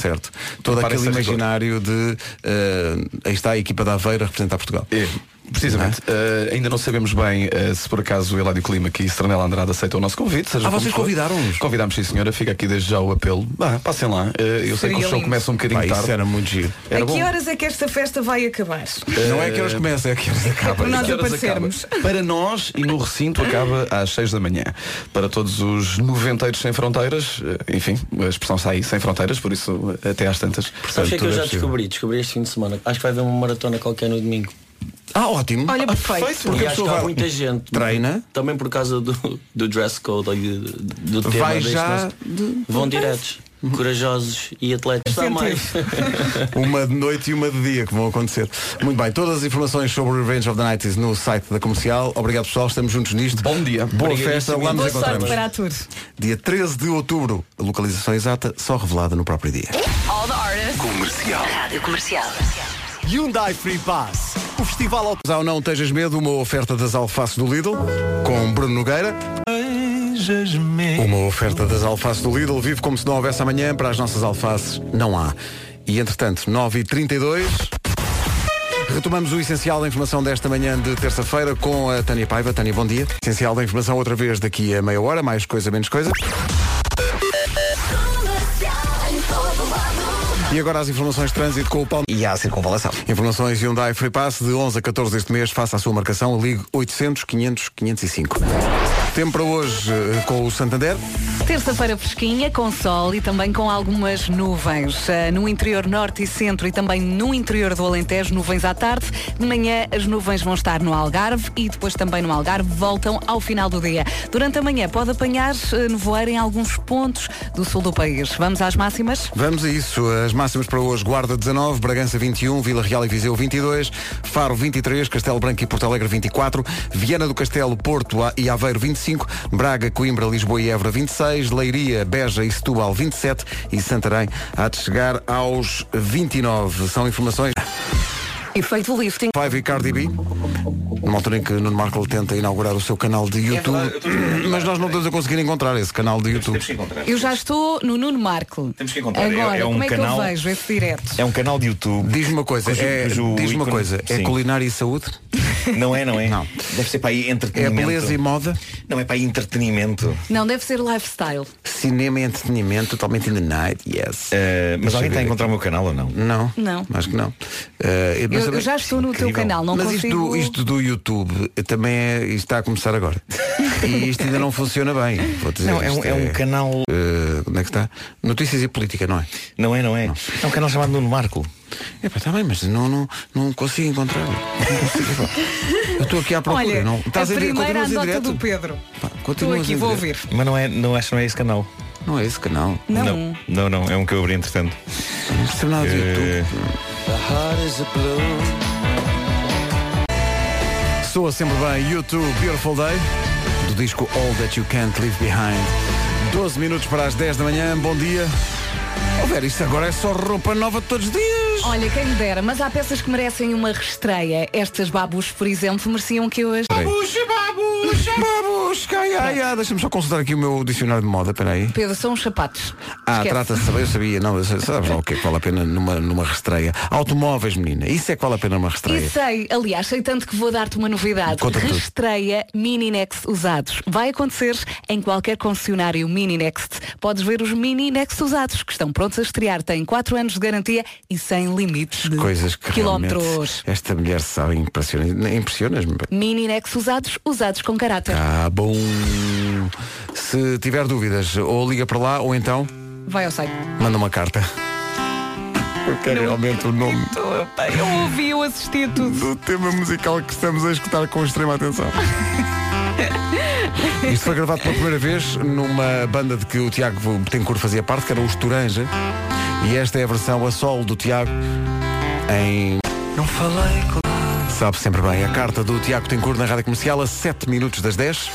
certo? Todo aquele imaginário de uh, aí está a equipa da Aveira a representar Portugal. É, precisamente. Eh, ainda não sabemos bem eh, se por acaso o Eladio Clima e Estranela Andrade aceitam o nosso convite. seja Ah, vocês convidaram-nos? Convidámos, sim senhora. Fica aqui desde já o apelo. Bah, passem lá. Eh, eu sei Seria que o show lindo. começa um bocadinho Pá, tarde. isso era muito giro. Era a que bom. horas é que esta festa vai acabar? Não é que eles começam, é que eles acabam. Para nós Que horas aparecermos. acaba? Para nós e no recinto acaba às 6 da manhã. Para todos os noventeiros sem fronteiras, enfim, a expressão está aí, sem fronteiras, por isso até às tantas. Sabes o que é que eu é já possível. descobri? Descobri este fim de semana. Acho que vai haver uma maratona qualquer no domingo. Ah, ótimo. Olha, Ah, perfeito. Porque e a acho que pessoa há muita gente. Treina. Também por causa do, do dress code e do tema Vai deste já nosso- Vão diretos. Corajosos e atletas. Mais. Uma de noite e uma de dia que vão acontecer. Muito bem, todas as informações sobre o Revenge of the Nights no site da comercial. Obrigado pessoal, estamos juntos nisto. Bom dia. Boa festa, lá nos Boa sorte encontramos. para a tour. Dia 13 de outubro, a localização exata só revelada no próprio dia. All the artists. Comercial. Rádio Comercial. Hyundai Free Pass. O festival ao não tejas medo, uma oferta das alfaces do Lidl com Bruno Nogueira. Uma oferta das alfaces do Lidl. Vive como se não houvesse amanhã. Para as nossas alfaces, não há. E entretanto, 9h32. Retomamos o essencial da informação desta manhã de terça-feira com a Tânia Paiva. Tânia, bom dia. Essencial da informação outra vez daqui a meia hora, mais coisa, menos coisa. E agora as informações de trânsito com o Paulo. E há a circunvalação. Informações Hyundai Free Pass de 11 a 14 deste mês. Faça a sua marcação. Ligue 800 500 505. Tempo para hoje eh, com o Santander. Terça-feira fresquinha, com sol e também com algumas nuvens. Uh, no interior norte e centro e também no interior do Alentejo, nuvens à tarde. De manhã as nuvens vão estar no Algarve e depois também no Algarve voltam ao final do dia. Durante a manhã pode apanhar uh, nevoeiro em alguns pontos do sul do país. Vamos às máximas? Vamos a isso. As máximas para hoje. Guarda 19, Bragança 21, Vila Real e Viseu 22, Faro 23, Castelo Branco e Porto Alegre 24, Viana do Castelo, Porto e Aveiro 25, Braga, Coimbra, Lisboa e Évora 26, Leiria, Beja e Setúbal 27 e Santarém há de chegar aos 29. São informações. Efeito lifting. Five e Cardi B. Numa altura em que Nuno Marco tenta inaugurar o seu canal de YouTube. mas nós não estamos a conseguir encontrar esse canal de YouTube. Eu já estou no Nuno Marco. Temos que encontrar. Agora, É- é um como é canal- que eu vejo esse direto? É um canal de YouTube. Diz-me uma coisa, cujo- é, cujo diz-me uma ícone- coisa, é culinária e saúde? Não é, não é? Não. Deve ser para aí É entretenimento. beleza e moda? Não, é para aí entretenimento. Não, deve ser lifestyle. Cinema e entretenimento totalmente in the night, yes. Eh, mas alguém está a encontrar o meu canal ou não? Não. Não. Acho que não. Mas Eu, também- eu já estou no teu incrível. canal, não mas consigo. isto, do, isto do YouTube eh, também é, isto está a começar agora. e isto ainda não funciona bem. Vou dizer, Não, é um, é um canal. eh, onde é que está? Notícias e política, não é? Não é, não é? É um canal chamado Nuno Marco. É pá, está bem, mas não, não, não consigo pá. Eu estou aqui à procura. Olha, não. a Estás a ver? primeira direto? do Pedro. Estou continuas aqui, vou ouvir. Mas não é, não acho que não é esse canal. Não é esse canal. Não. Não, não, não, é um que eu abri entretanto. Não percebo nada de YouTube. Soa sempre bem YouTube Beautiful Day do disco All That You Can't Leave Behind. 12 minutos para as 10 da manhã, bom dia. Oh, Vera, isto agora é só roupa nova todos os dias. Olha, quem me dera, mas há peças que merecem uma restreia. Estas babus, por exemplo, mereciam que eu as. Babuxa, babuxa, babuxa, ai, ai, ai. Deixa-me só consultar aqui o meu dicionário de moda, peraí. Pedro, são os sapatos. Ah, Esquece. trata-se, eu sabia, não, eu sei- sabes lá o que é que vale a pena numa, numa restreia. Automóveis, menina, isso é que vale a pena numa E restreia. sei, aliás, sei tanto que vou dar-te uma novidade. Conta tudo. Restreia Mini Next usados. Vai acontecer em qualquer concessionário Mini Next. Podes ver os Mini Next usados, que estão prontos a estrear. Têm 4 anos de garantia e sem limites de Coisas que quilómetros. esta mulher sabe, impressiona, impressionas-me. Mini Next usados, usados com caráter. Ah, bom. Se tiver dúvidas, ou liga para lá, ou então Vai ao site. manda uma carta. Eu quero realmente o nome Eu ouvi, eu assisti a tudo. do tema musical que estamos a escutar com extrema atenção. Isto foi gravado pela primeira vez numa banda de que o Tiago Betancourt fazia parte, que era os Toranja. E esta é a versão a solo do Tiago em. Não falei com. Sabe sempre bem, a carta do Tiago Betancourt na Rádio Comercial a 7 minutos das 10.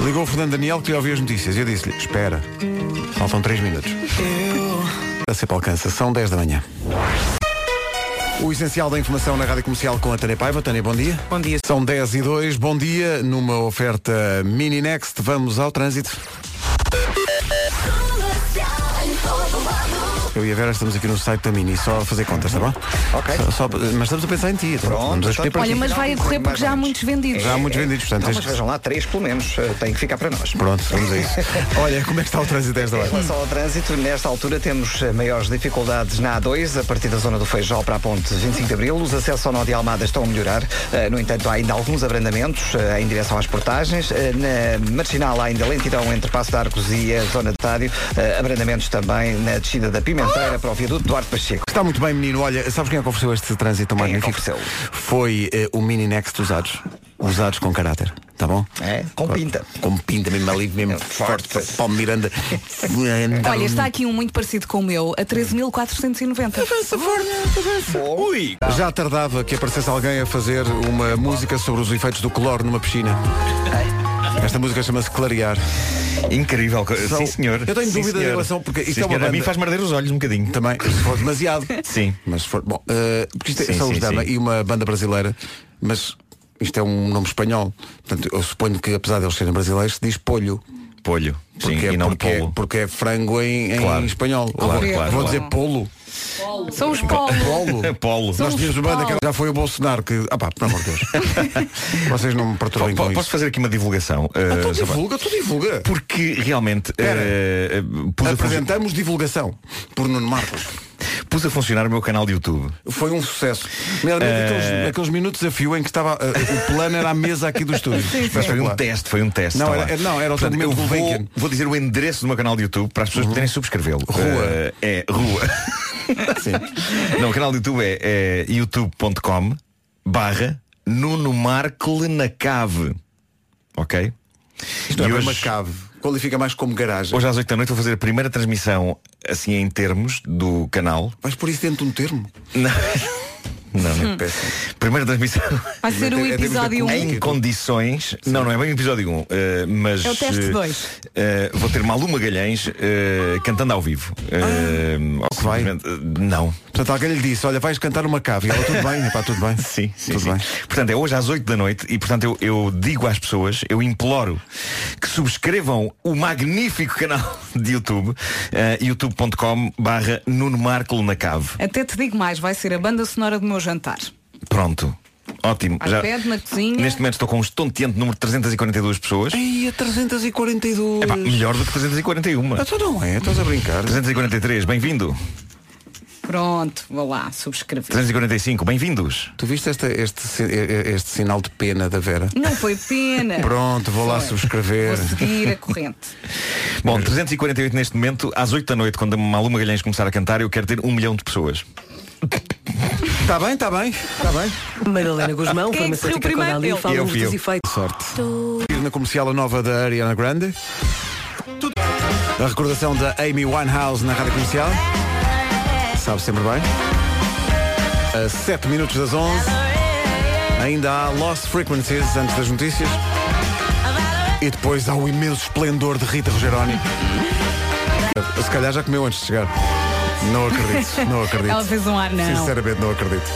Ligou o Fernando Daniel que queria ouvir as notícias. Eu disse-lhe, espera, faltam 3 minutos. A sempre alcança, são 10 da manhã. O essencial da informação na Rádio Comercial com a Tânia Paiva. Tânia, bom dia. Bom dia. São 10 e 2, bom dia. Numa oferta Mini Next, vamos ao trânsito. Eu e a Vera estamos aqui no site da Mini, só a fazer contas, está bom? Ok. Só- só- mas estamos a pensar em ti. então. Pronto, vamos a escolher então- para Olha, mas vai a correr porque já há muitos vendidos. Já há muitos vendidos, portanto. Não, tens mas vejam lá, três pelo menos. eh, Tem que ficar para nós. Pronto, vamos a isso. Olha, como é que está o trânsito a esta Em hora? relação ao trânsito, nesta altura temos eh, maiores dificuldades na A2, a partir da zona do Feijó para a ponte 25 de Abril. Os acessos ao nó de Almada estão a melhorar. Eh, No entanto, há ainda alguns abrandamentos em direção às portagens. Na marginal há ainda lentidão entre Passo de Arcos e a zona de Tádio. Abrandamentos também na descida da Pimenteira para o viaduto Duarte Pacheco. Está muito bem, menino. Olha, sabes quem é que ofereceu este trânsito Quem é que magnífico? Foi eh, o Mini Next usados. Usados com caráter. Tá bom? É, com pinta. Com pinta mesmo ali, mesmo forte. Paulo Miranda. Olha, está aqui um muito parecido com o meu, a 13.490. Ui! Já tardava que aparecesse alguém a fazer uma música sobre os efeitos do cloro numa piscina. Esta música chama-se Clarear. Incrível. São- Sim, senhor. Eu tenho Sim, dúvida em senhor. relação, porque isto Sim, é uma senhor. A mim banda- faz arder os olhos um bocadinho. Também, se for demasiado. Sim. Mas se for. Bom, eh, porque isto é- Sim, são os sim, Dama e uma banda brasileira, mas isto é um nome espanhol. Portanto, eu suponho que apesar de eles serem brasileiros, se diz polho. Polho. Sim, Porque, e não porque, polo. porque é frango em, em Claro. espanhol. Claro, vou claro, vou claro. dizer polo. São os polos. Polo. Polo. Nós tínhamos uma banda Paulo. que já foi o Bolsonaro que. Ah pá, pelo amor de Deus. Vocês não me perturbem com Posso isso. fazer aqui uma divulgação? Ah, Uh, tu sobre- divulga, tu divulga. Porque realmente uh, uh, pus, a Apresentamos divulgação por Nuno Marcos. pus a funcionar o meu canal de YouTube. Foi um sucesso. Nomeadamente Eh, aqueles, aqueles minutos a fio em que estava. eh, o plano era a mesa aqui do estúdio. Mas foi um teste, foi um teste. Não, está era- lá. não, era o Portanto, eu documento do vou, vou dizer o endereço do meu canal de YouTube para as pessoas poderem subscrevê-lo. Rua. Uh, é rua. Não, o canal do YouTube é, é youtube.com barra Nuno Markle na cave. Ok? Isto é E bem hoje- uma cave. Qualifica mais como garagem. Hoje às 8 da noite vou fazer a primeira transmissão assim em termos do canal. Vais por isso dentro de um termo? Não. Não, não. Hum. Péssimo. Primeira transmissão Vai ser o É episódio 1. comédia. em condições. Não, não é bem o episódio 1, mas. É o teste eh, dois. eh, vou ter Malu Magalhães eh, cantando ao vivo. Eh, ou que vai? eh, Não. Portanto, alguém lhe disse, olha, vais cantar uma cave. E ela, tudo bem, pá, tudo bem. Sim, sim, Tudo sim. bem. Portanto, é hoje às 8 da noite e, portanto, eu, eu digo às pessoas, eu imploro que subscrevam o magnífico canal de YouTube, eh, youtube.com barra Nuno Marco na cave. Até te digo mais, vai ser a banda sonora do meu jantar. Pronto. Ótimo. À pede, na cozinha. Neste momento estou com um estonteante número de 342 pessoas. Ei, a 342. Epá, melhor do que 341. Então não é, estás a brincar. 343, bem-vindo. Pronto, vou lá, subscrever. 345, bem-vindos. Tu viste esta- este, este sinal de pena da Vera? Não foi pena. Pronto, vou lá Foi. subscrever. Vou seguir a corrente. Bom, 348 neste momento, às 8 da noite, quando a Malu Magalhães começar a cantar, eu quero ter um milhão de pessoas. Está bem, está bem, está bem. Madalena Guzmão, Quem é que saiu farmacêutica primeiro? Eu. fala-nos Eu fui dos efeitos. Sorte. Na comercial a nova da Ariana Grande. A recordação da Amy Winehouse na rádio comercial. Sabe sempre bem. A 7 minutos das 11. Ainda há Lost Frequencies antes das notícias. E depois há o imenso esplendor de Rita Rogeroni. Se calhar já comeu antes de chegar. Não acredito, não acredito. Ela fez um ar, não. Sinceramente não acredito.